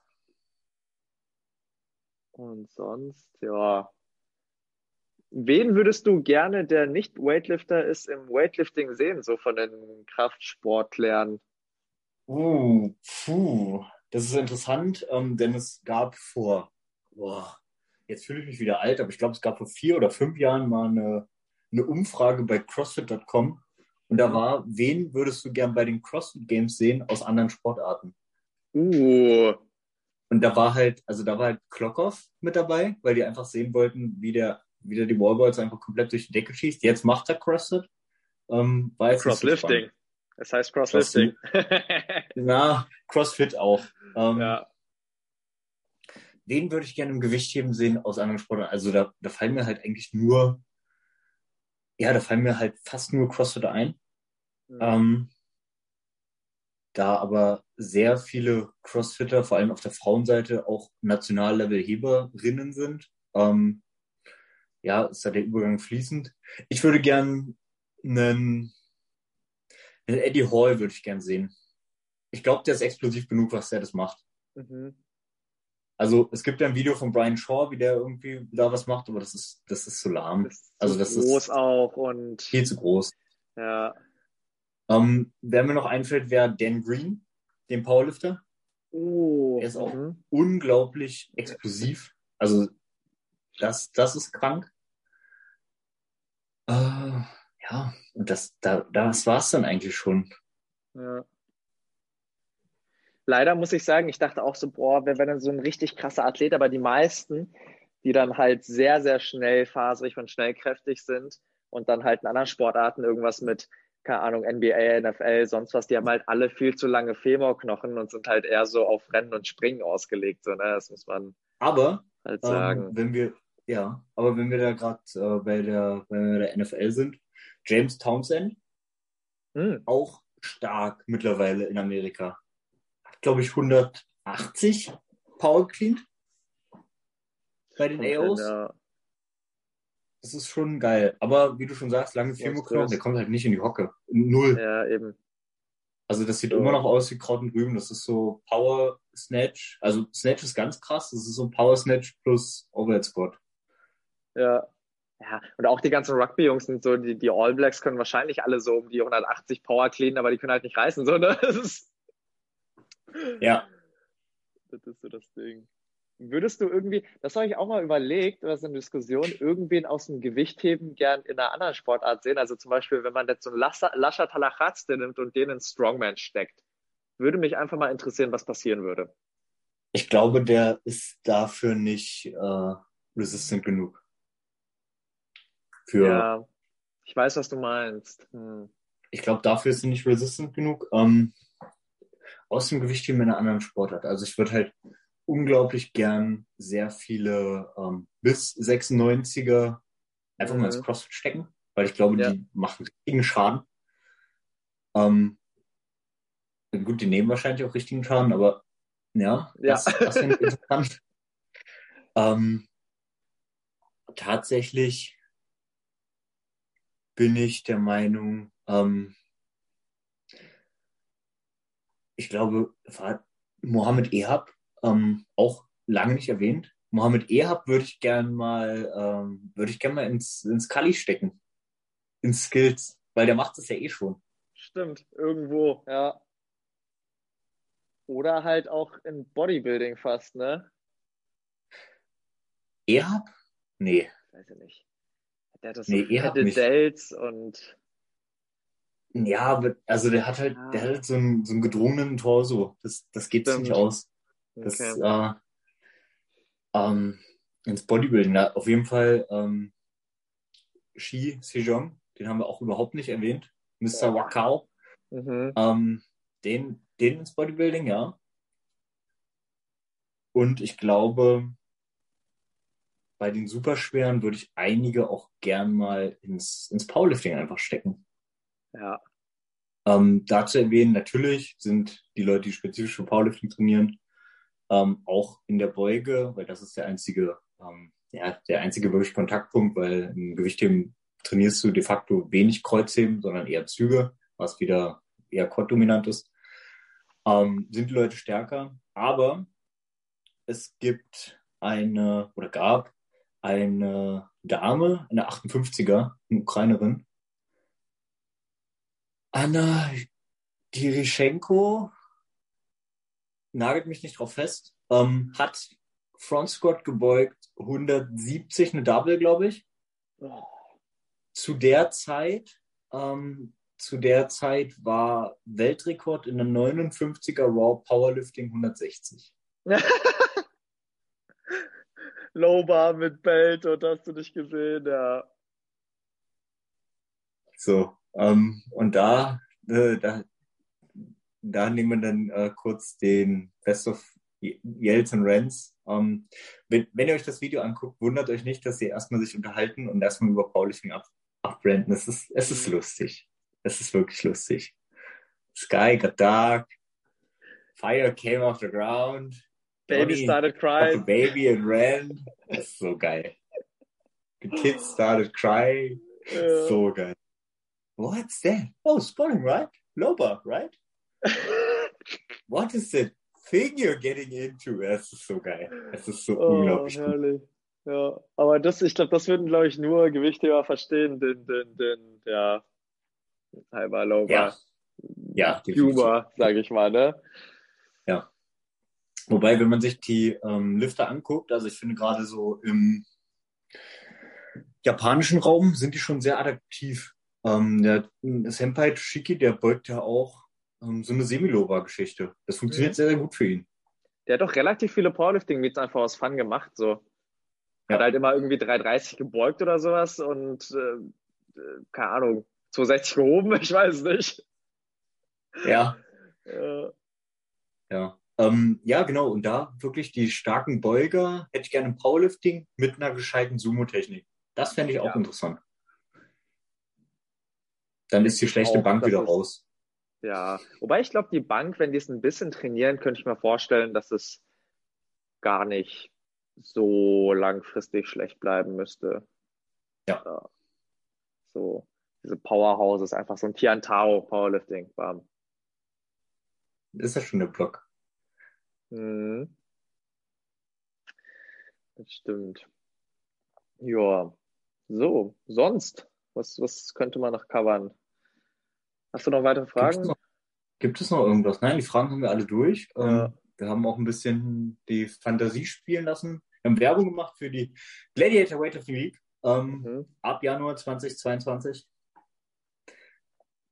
Und sonst, ja. Wen würdest du gerne, der nicht Weightlifter ist, im Weightlifting sehen, so von den Kraftsportlern? Uh, puh. Das ist interessant, ähm, denn es gab vor, boah, jetzt fühle ich mich wieder alt, aber ich glaube, es gab vor vier oder fünf Jahren mal eine, eine Umfrage bei CrossFit.com und da war, wen würdest du gern bei den CrossFit Games sehen aus anderen Sportarten? Uh, Und da war halt, also da war halt Klokov mit dabei, weil die einfach sehen wollten, wie der, wie der die Wallballs einfach komplett durch die Decke schießt. Jetzt macht er CrossFit. Ähm, war jetzt nicht so Crosslifting. Es heißt Crosslifting. Na, CrossFit auch. Ähm, ja. Wen würde ich gerne im Gewichtheben sehen aus anderen Sportarten? Also da, da fallen mir halt eigentlich nur, ja, da fallen mir halt fast nur CrossFit ein. Mhm. Ähm, da aber sehr viele Crossfitter, vor allem auf der Frauenseite, auch Nationallevel-Heberinnen sind, ähm, ja, ist da der Übergang fließend. Ich würde gern einen, einen Eddie Hall würde ich gern sehen. Ich glaube, der ist explosiv genug, was der das macht. Mhm. Also es gibt ja ein Video von Brian Shaw, wie der irgendwie da was macht, aber das ist, das ist zu lahm. Das ist Also so das groß ist auch und viel zu groß. ja. Ähm, wer mir noch einfällt, wäre Dan Green, den Powerlifter. Oh. Er ist auch mhm. unglaublich explosiv. Also das, das ist krank. Äh, ja, und das, da, das war's dann eigentlich schon. Ja. Leider muss ich sagen, ich dachte auch so, boah, wer wäre denn so ein richtig krasser Athlet, aber die meisten, die dann halt sehr, sehr schnell faserig und schnellkräftig sind und dann halt in anderen Sportarten irgendwas mit, keine Ahnung, NBA, NFL, sonst was, die haben halt alle viel zu lange Femorknochen und sind halt eher so auf Rennen und Springen ausgelegt. So, ne? Das muss man Aber halt sagen. ähm, wenn wir, ja, aber wenn wir da gerade äh, bei der, bei der NFL sind, James Townsend, Hm. auch stark mittlerweile in Amerika. Glaube ich, 180 Power cleaned bei den AOs. Ja. Das ist schon geil. Aber wie du schon sagst, lange Firmoknochen, der kommt halt nicht in die Hocke. Null. ja, eben. Also das sieht So. immer noch aus wie Kraut und Rüben. Das ist so Power Snatch. Also Snatch ist ganz krass. Das ist so Power Snatch plus Overhead Squat. Ja. Ja, und auch die ganzen Rugby-Jungs sind so, die, die All Blacks können wahrscheinlich alle so um die 180 Power cleanen, aber die können halt nicht reißen, so, ne? Das ist, Ja. das ist so das Ding. Würdest du irgendwie, das habe ich auch mal überlegt, oder so eine Diskussion, irgendwen aus dem Gewichtheben gern in einer anderen Sportart sehen? Also zum Beispiel, wenn man jetzt so einen Lascha Talachazte nimmt und den in Strongman steckt. Würde mich einfach mal interessieren, was passieren würde. Ich glaube, der ist dafür nicht äh, resistant genug. Für, Ja, ich weiß, was du meinst. Hm. ich glaube, dafür ist er nicht resistant genug. Ähm, aus dem Gewichtheben in einer anderen Sportart. Also ich würde halt unglaublich gern sehr viele ähm, bis 96er einfach mal ins Mhm. CrossFit stecken, weil ich glaube, Ja. die machen richtigen Schaden. Ähm, gut, die nehmen wahrscheinlich auch richtigen Schaden, aber ja, Ja. das, das finde ich interessant. ähm, tatsächlich bin ich der Meinung, ähm, ich glaube, war Mohammed Ehab ähm, auch lange nicht erwähnt. Mohammed Ehab würde ich gern mal, ähm, würde ich gern mal ins, ins Kali stecken. Ins Skills, weil der macht es ja eh schon. Stimmt, irgendwo, ja. Oder halt auch in Bodybuilding fast, ne? Ehab? Nee. Weiß ich nicht. Der hat das Nee, so Ehab nicht. Delts und Ja, also der hat halt, Ah. der hat halt so einen, so einen gedrungenen Torso. Das, das geht sich nicht aus. Das, okay. äh, ähm, ins Bodybuilding, na, auf jeden Fall, ähm, Shi Sejong, den haben wir auch überhaupt nicht erwähnt. Mr. Boah. Wakao, Mhm. ähm, den, den ins Bodybuilding, ja. Und ich glaube, bei den Superschweren würde ich einige auch gern mal ins, ins Powerlifting einfach stecken. Ja, Ähm, da zu erwähnen, natürlich sind die Leute, die spezifisch für Powerlifting trainieren, ähm, auch in der Beuge, weil das ist der einzige, ähm, ja, der einzige wirklich Kontaktpunkt, weil im Gewichtheben trainierst du de facto wenig Kreuzheben, sondern eher Züge, was wieder eher quad-dominant ist. Ähm, sind die Leute stärker, aber es gibt eine, oder gab eine Dame, eine 58er, eine Ukrainerin, Anna Dirischenko, nagelt mich nicht drauf fest, ähm, hat Front Squat gebeugt, 170, eine Double, glaube ich. Zu der Zeit, ähm, zu der Zeit war Weltrekord in der 59er Raw Powerlifting 160. Low Bar mit Belt und hast du nicht gesehen, ja. So, ähm, und da, äh, da, da nehmen wir dann äh, kurz den Best of Yells and Rants. Ähm, wenn, wenn ihr euch das Video anguckt, wundert euch nicht, dass sie erstmal sich unterhalten und erstmal über Powerlifting ab, abbranden. Es ist, es ist lustig. Es ist wirklich lustig. Sky got dark. Fire came off the ground. Baby Johnny started crying. baby and ran. Das ist so geil. The kids started crying. Ja. So geil. What's that? Oh, spotting, right? Loba, right? What is that thing you're getting into? Es ist so geil. Es ist so Oh, unglaublich herrlich. Ja, aber das, ich glaube, das würden, glaube ich, nur Gewichtheber verstehen, den, den, den, ja, halber Low Ja. Ja. Humor, sage ich mal, ne? Ja. Wobei, wenn man sich die ähm, Lifter anguckt, also ich finde gerade so im japanischen Raum sind die schon sehr adaptiv. Ähm, der Senpai Toshiki, der beugt ja auch ähm, so eine Semiloba-Geschichte. Das funktioniert mhm. sehr, sehr gut für ihn. Der hat doch relativ viele Powerlifting-Meets einfach aus Fun gemacht, so. Ja. Hat halt immer irgendwie 3,30 gebeugt oder sowas und, äh, äh keine Ahnung, 260 gehoben, ich weiß es nicht. Ja. Äh. Ja. Ähm, ja, genau. Und da wirklich die starken Beuger hätte ich gerne im Powerlifting mit einer gescheiten Sumo-Technik. Das fände ich auch ja. interessant. Dann ist die schlechte auch, Bank wieder ist, raus. Ja, wobei ich glaube, die Bank, wenn die es ein bisschen trainieren, könnte ich mir vorstellen, dass es gar nicht so langfristig schlecht bleiben müsste. Ja. So, diese Powerhouses, einfach so ein Tiantao Powerlifting, bam. Ist das schon der Block? Mhm. Das stimmt. Ja. So, sonst, was, was könnte man noch covern? Hast du noch weitere Fragen? Gibt es noch, gibt es noch irgendwas? Nein, die Fragen haben wir alle durch. Ja. Ähm, wir haben auch ein bisschen die Fantasie spielen lassen. Wir haben Werbung gemacht für die Gladiator Weightlifting League ähm, mhm. ab Januar 2022.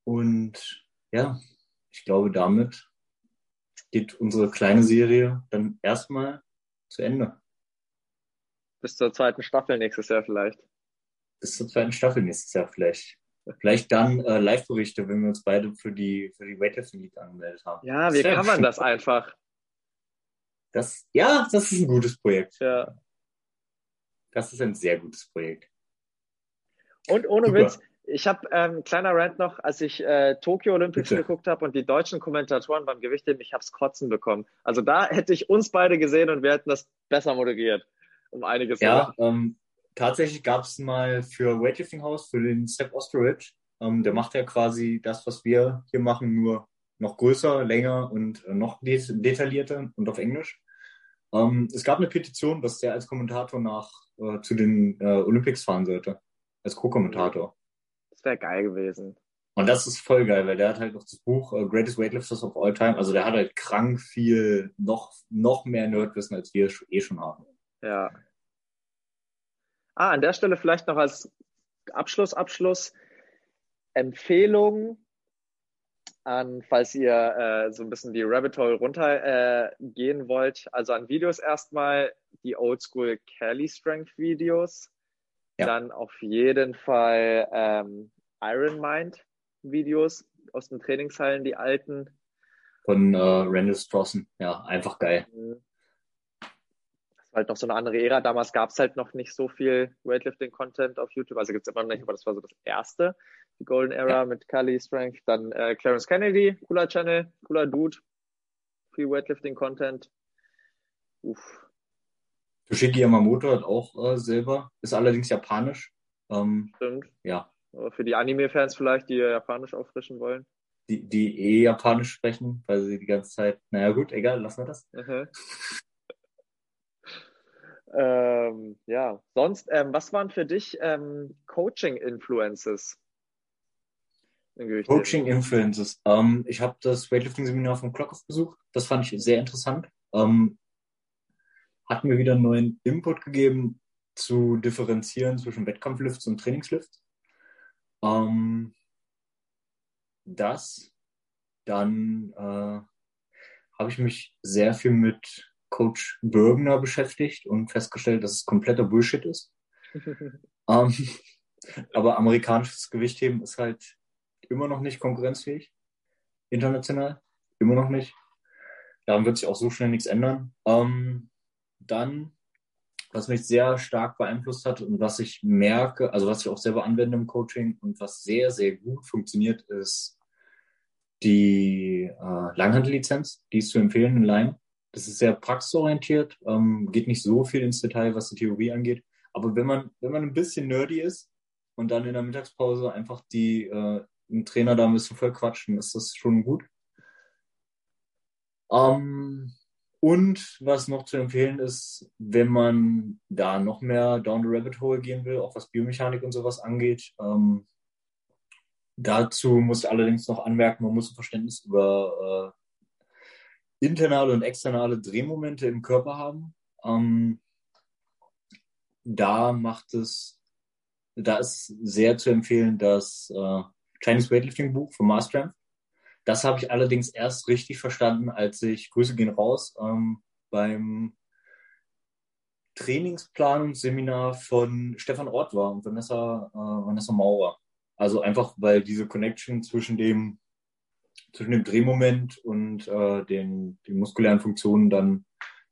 Und ja, ich glaube, damit geht unsere kleine Serie dann erstmal zu Ende. Bis zur zweiten Staffel nächstes Jahr vielleicht. Bis zur zweiten Staffel nächstes Jahr vielleicht. Vielleicht dann äh, Live-Berichte, wenn wir uns beide für die, für die Weightlifting League angemeldet haben. Ja, wie kann man das einfach? Das, ja, das ist ein gutes Projekt. Ja. Das ist ein sehr gutes Projekt. Und ohne Super. Witz, ich habe ähm, kleiner Rant noch, als ich äh, Tokyo Olympics Bitte. geguckt habe und die deutschen Kommentatoren beim Gewichtheben, ich hab's kotzen bekommen. Also da hätte ich uns beide gesehen und wir hätten das besser moderiert. Um einiges. Ja, ähm, tatsächlich gab es mal für Weightlifting House, für den Step Osteridge, ähm, der macht ja quasi das, was wir hier machen, nur noch größer, länger und äh, noch det detaillierter und auf Englisch. Ähm, es gab eine Petition, dass der als Kommentator nach äh, zu den äh, Olympics fahren sollte. Als Co-Kommentator. Das wäre geil gewesen. Und das ist voll geil, weil der hat halt noch das Buch uh, Greatest Weightlifters of All Time. Also der hat halt krank viel, noch, noch mehr Nerdwissen, als wir eh schon haben. Ja. Ah, an der Stelle vielleicht noch als Abschluss, Abschluss. Empfehlung an, falls ihr äh, so ein bisschen die Rabbit Hole runtergehen äh, wollt. Also an Videos erstmal die Oldschool Kelly Strength Videos. Ja. Dann auf jeden Fall ähm, Iron Mind Videos aus den Trainingshallen, die alten. Von äh, Randall Strossen, ja, einfach geil. Mhm. Halt noch so eine andere Ära. Damals gab es halt noch nicht so viel Weightlifting-Content auf YouTube. Also gibt es immer noch nicht, aber das war so das erste, die Golden Era ja. mit Kali Strength. Dann äh, Clarence Kennedy, cooler Channel, cooler Dude. Free Weightlifting-Content. Uff, Toshiki Yamamoto hat auch äh, selber, ist allerdings japanisch. Ähm, Stimmt. Ja. Aber für die Anime-Fans vielleicht, die japanisch auffrischen wollen. Die, die eh japanisch sprechen, weil sie die ganze Zeit, naja gut, egal, lassen wir das. ähm, ja, sonst, ähm, was waren für dich ähm, Coaching-Influences? Coaching-Influences. Ähm, ich habe das Weightlifting-Seminar von Klockhoff besucht. Das fand ich sehr interessant. Ähm, hat mir wieder einen neuen Input gegeben, zu differenzieren zwischen Wettkampflifts und Trainingslifts. Ähm, das, dann äh, habe ich mich sehr viel mit Coach Bürgner beschäftigt und festgestellt, dass es kompletter Bullshit ist. ähm, aber amerikanisches Gewichtheben ist halt immer noch nicht konkurrenzfähig. International. Immer noch nicht. Daran wird sich auch so schnell nichts ändern. Ähm, dann, was mich sehr stark beeinflusst hat und was ich merke, also was ich auch selber anwende im Coaching und was sehr, sehr gut funktioniert, ist die äh, Langhandel-Lizenz, die ist zu empfehlen in Leim. Das ist sehr praxisorientiert, ähm, geht nicht so viel ins Detail, was die Theorie angeht. Aber wenn man, wenn man ein bisschen nerdy ist und dann in der Mittagspause einfach die äh, einen Trainer da ein bisschen voll quatschen, ist das schon gut. Ähm, und was noch zu empfehlen ist, wenn man da noch mehr down the rabbit hole gehen will, auch was Biomechanik und sowas angeht. Ähm, dazu muss ich allerdings noch anmerken, man muss ein Verständnis über internale und externe Drehmomente im Körper haben. Ähm, da macht es, da ist sehr zu empfehlen das äh, Chinese Weightlifting Buch von Master. Das habe ich allerdings erst richtig verstanden, als ich, Grüße gehen raus, ähm, beim Trainingsplanungsseminar von Stefan Ort war und Vanessa, äh, Vanessa Maurer. Also einfach, weil diese Connection zwischen dem, zwischen dem Drehmoment und äh, den, den muskulären Funktionen dann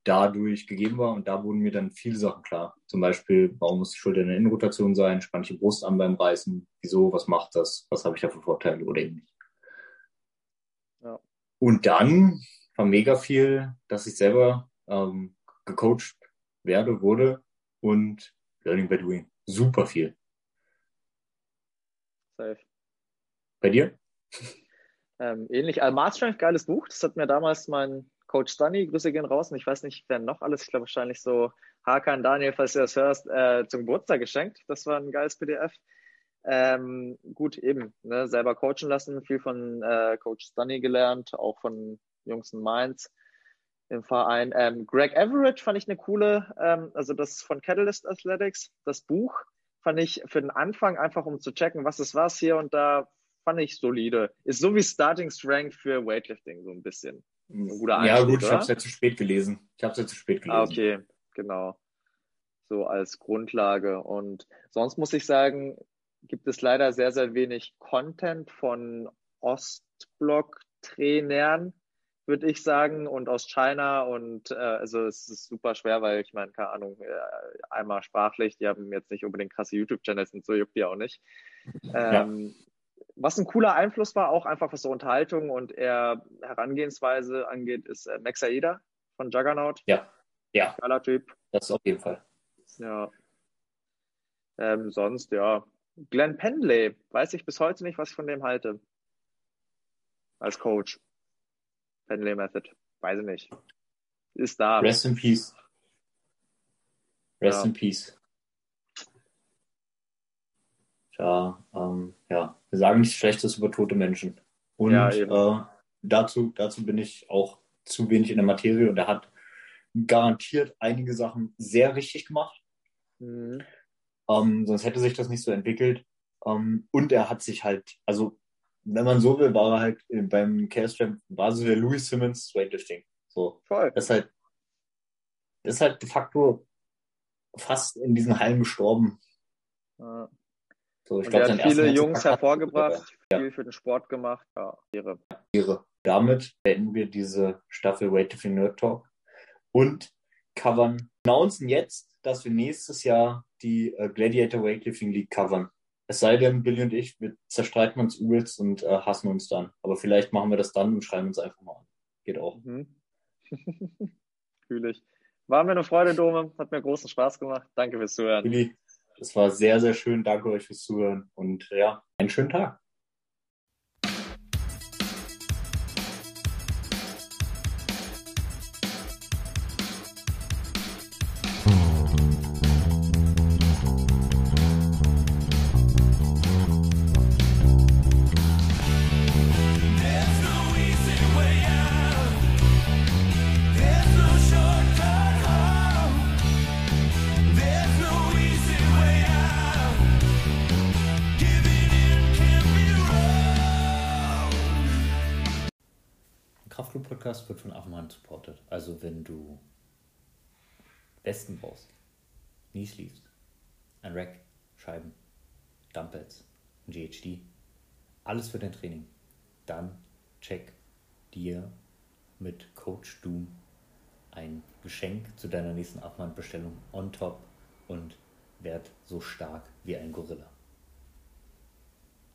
dadurch gegeben war und da wurden mir dann viele Sachen klar. Zum Beispiel, warum muss die Schulter in der Innenrotation sein? Spann ich die Brust an beim Reißen? Wieso? Was macht das? Was habe ich da für Vorteile oder eben nicht? Ja. Und dann war mega viel, dass ich selber ähm, gecoacht werde, wurde und Learning by Doing. Super viel. Safe. Bei dir? Ähm, ähnlich. Also Mars Strength, geiles Buch. Das hat mir damals mein Coach Stunny, Grüße gehen raus. Und ich weiß nicht, wer noch alles, ich glaube wahrscheinlich so Hakan, Daniel, falls du das hörst, äh, zum Geburtstag geschenkt. Das war ein geiles PDF. Ähm, gut, eben, ne, selber coachen lassen, viel von äh, Coach Stunny gelernt, auch von Jungs in Mainz im Verein. Ähm, Greg Everett fand ich eine coole, ähm, also das von Catalyst Athletics, das Buch fand ich für den Anfang einfach, um zu checken, was ist was hier und da fand ich solide. Ist so wie Starting Strength für Weightlifting, so ein bisschen. Ein Ja, gut, ich habe es ja zu spät gelesen. Ich habe es ja zu spät gelesen. Ah, okay, genau. So als Grundlage. Und sonst muss ich sagen, gibt es leider sehr, sehr wenig Content von Ostblock-Trainern, würde ich sagen, und aus China. Und äh, also es ist super schwer, weil ich meine, keine Ahnung, äh, einmal sprachlich, die haben jetzt nicht unbedingt krasse YouTube-Channels und so juckt die auch nicht. Ähm, ja was ein cooler Einfluss war, auch einfach was so Unterhaltung und eher Herangehensweise angeht, ist äh, Max Aida von Juggernaut. Ja, ja. Geiler Typ. Das auf jeden Fall. Ja. Ähm, sonst, ja. Glenn Pendley, weiß ich bis heute nicht, was ich von dem halte. Als Coach. Pendley Method. Weiß ich nicht. Ist da. Rest in Peace. Rest ja. in Peace. Ja, ähm, ja, wir sagen nichts Schlechtes über tote Menschen. Und ja, äh, dazu, dazu bin ich auch zu wenig in der Materie und er hat garantiert einige Sachen sehr richtig gemacht. Mhm. Ähm, sonst hätte sich das nicht so entwickelt. Ähm, und er hat sich halt, also wenn man so will, war er halt beim Chaos war so der Louis Simmons Weightlifting. So. Voll. Das ist halt, das ist halt de facto fast in diesen Hallen gestorben. Ja. So, ich hat viele Jungs hervorgebracht, ja. viel für den Sport gemacht. Ja, Ehre. Ehre. Damit beenden wir diese Staffel Weightlifting Nerd Talk und covern, announcen jetzt, dass wir nächstes Jahr die äh, Gladiator Weightlifting League covern. Es sei denn, Billy und ich, wir zerstreiten uns übelst und äh, hassen uns dann. Aber vielleicht machen wir das dann und schreiben uns einfach mal an. Geht auch. Mhm. Fühle ich. War mir eine Freude, Dome. Hat mir großen Spaß gemacht. Danke fürs Zuhören. Billy, es war sehr, sehr schön. Danke euch fürs Zuhören und ja, einen schönen Tag. Podcast wird von Affenhand supported. Also wenn du Westen brauchst, Knees liest, ein Rack, Scheiben, Dumbbells, ein GHD, alles für dein Training, dann check dir mit Coach Doom ein Geschenk zu deiner nächsten Affenhand-Bestellung on top und werd so stark wie ein Gorilla.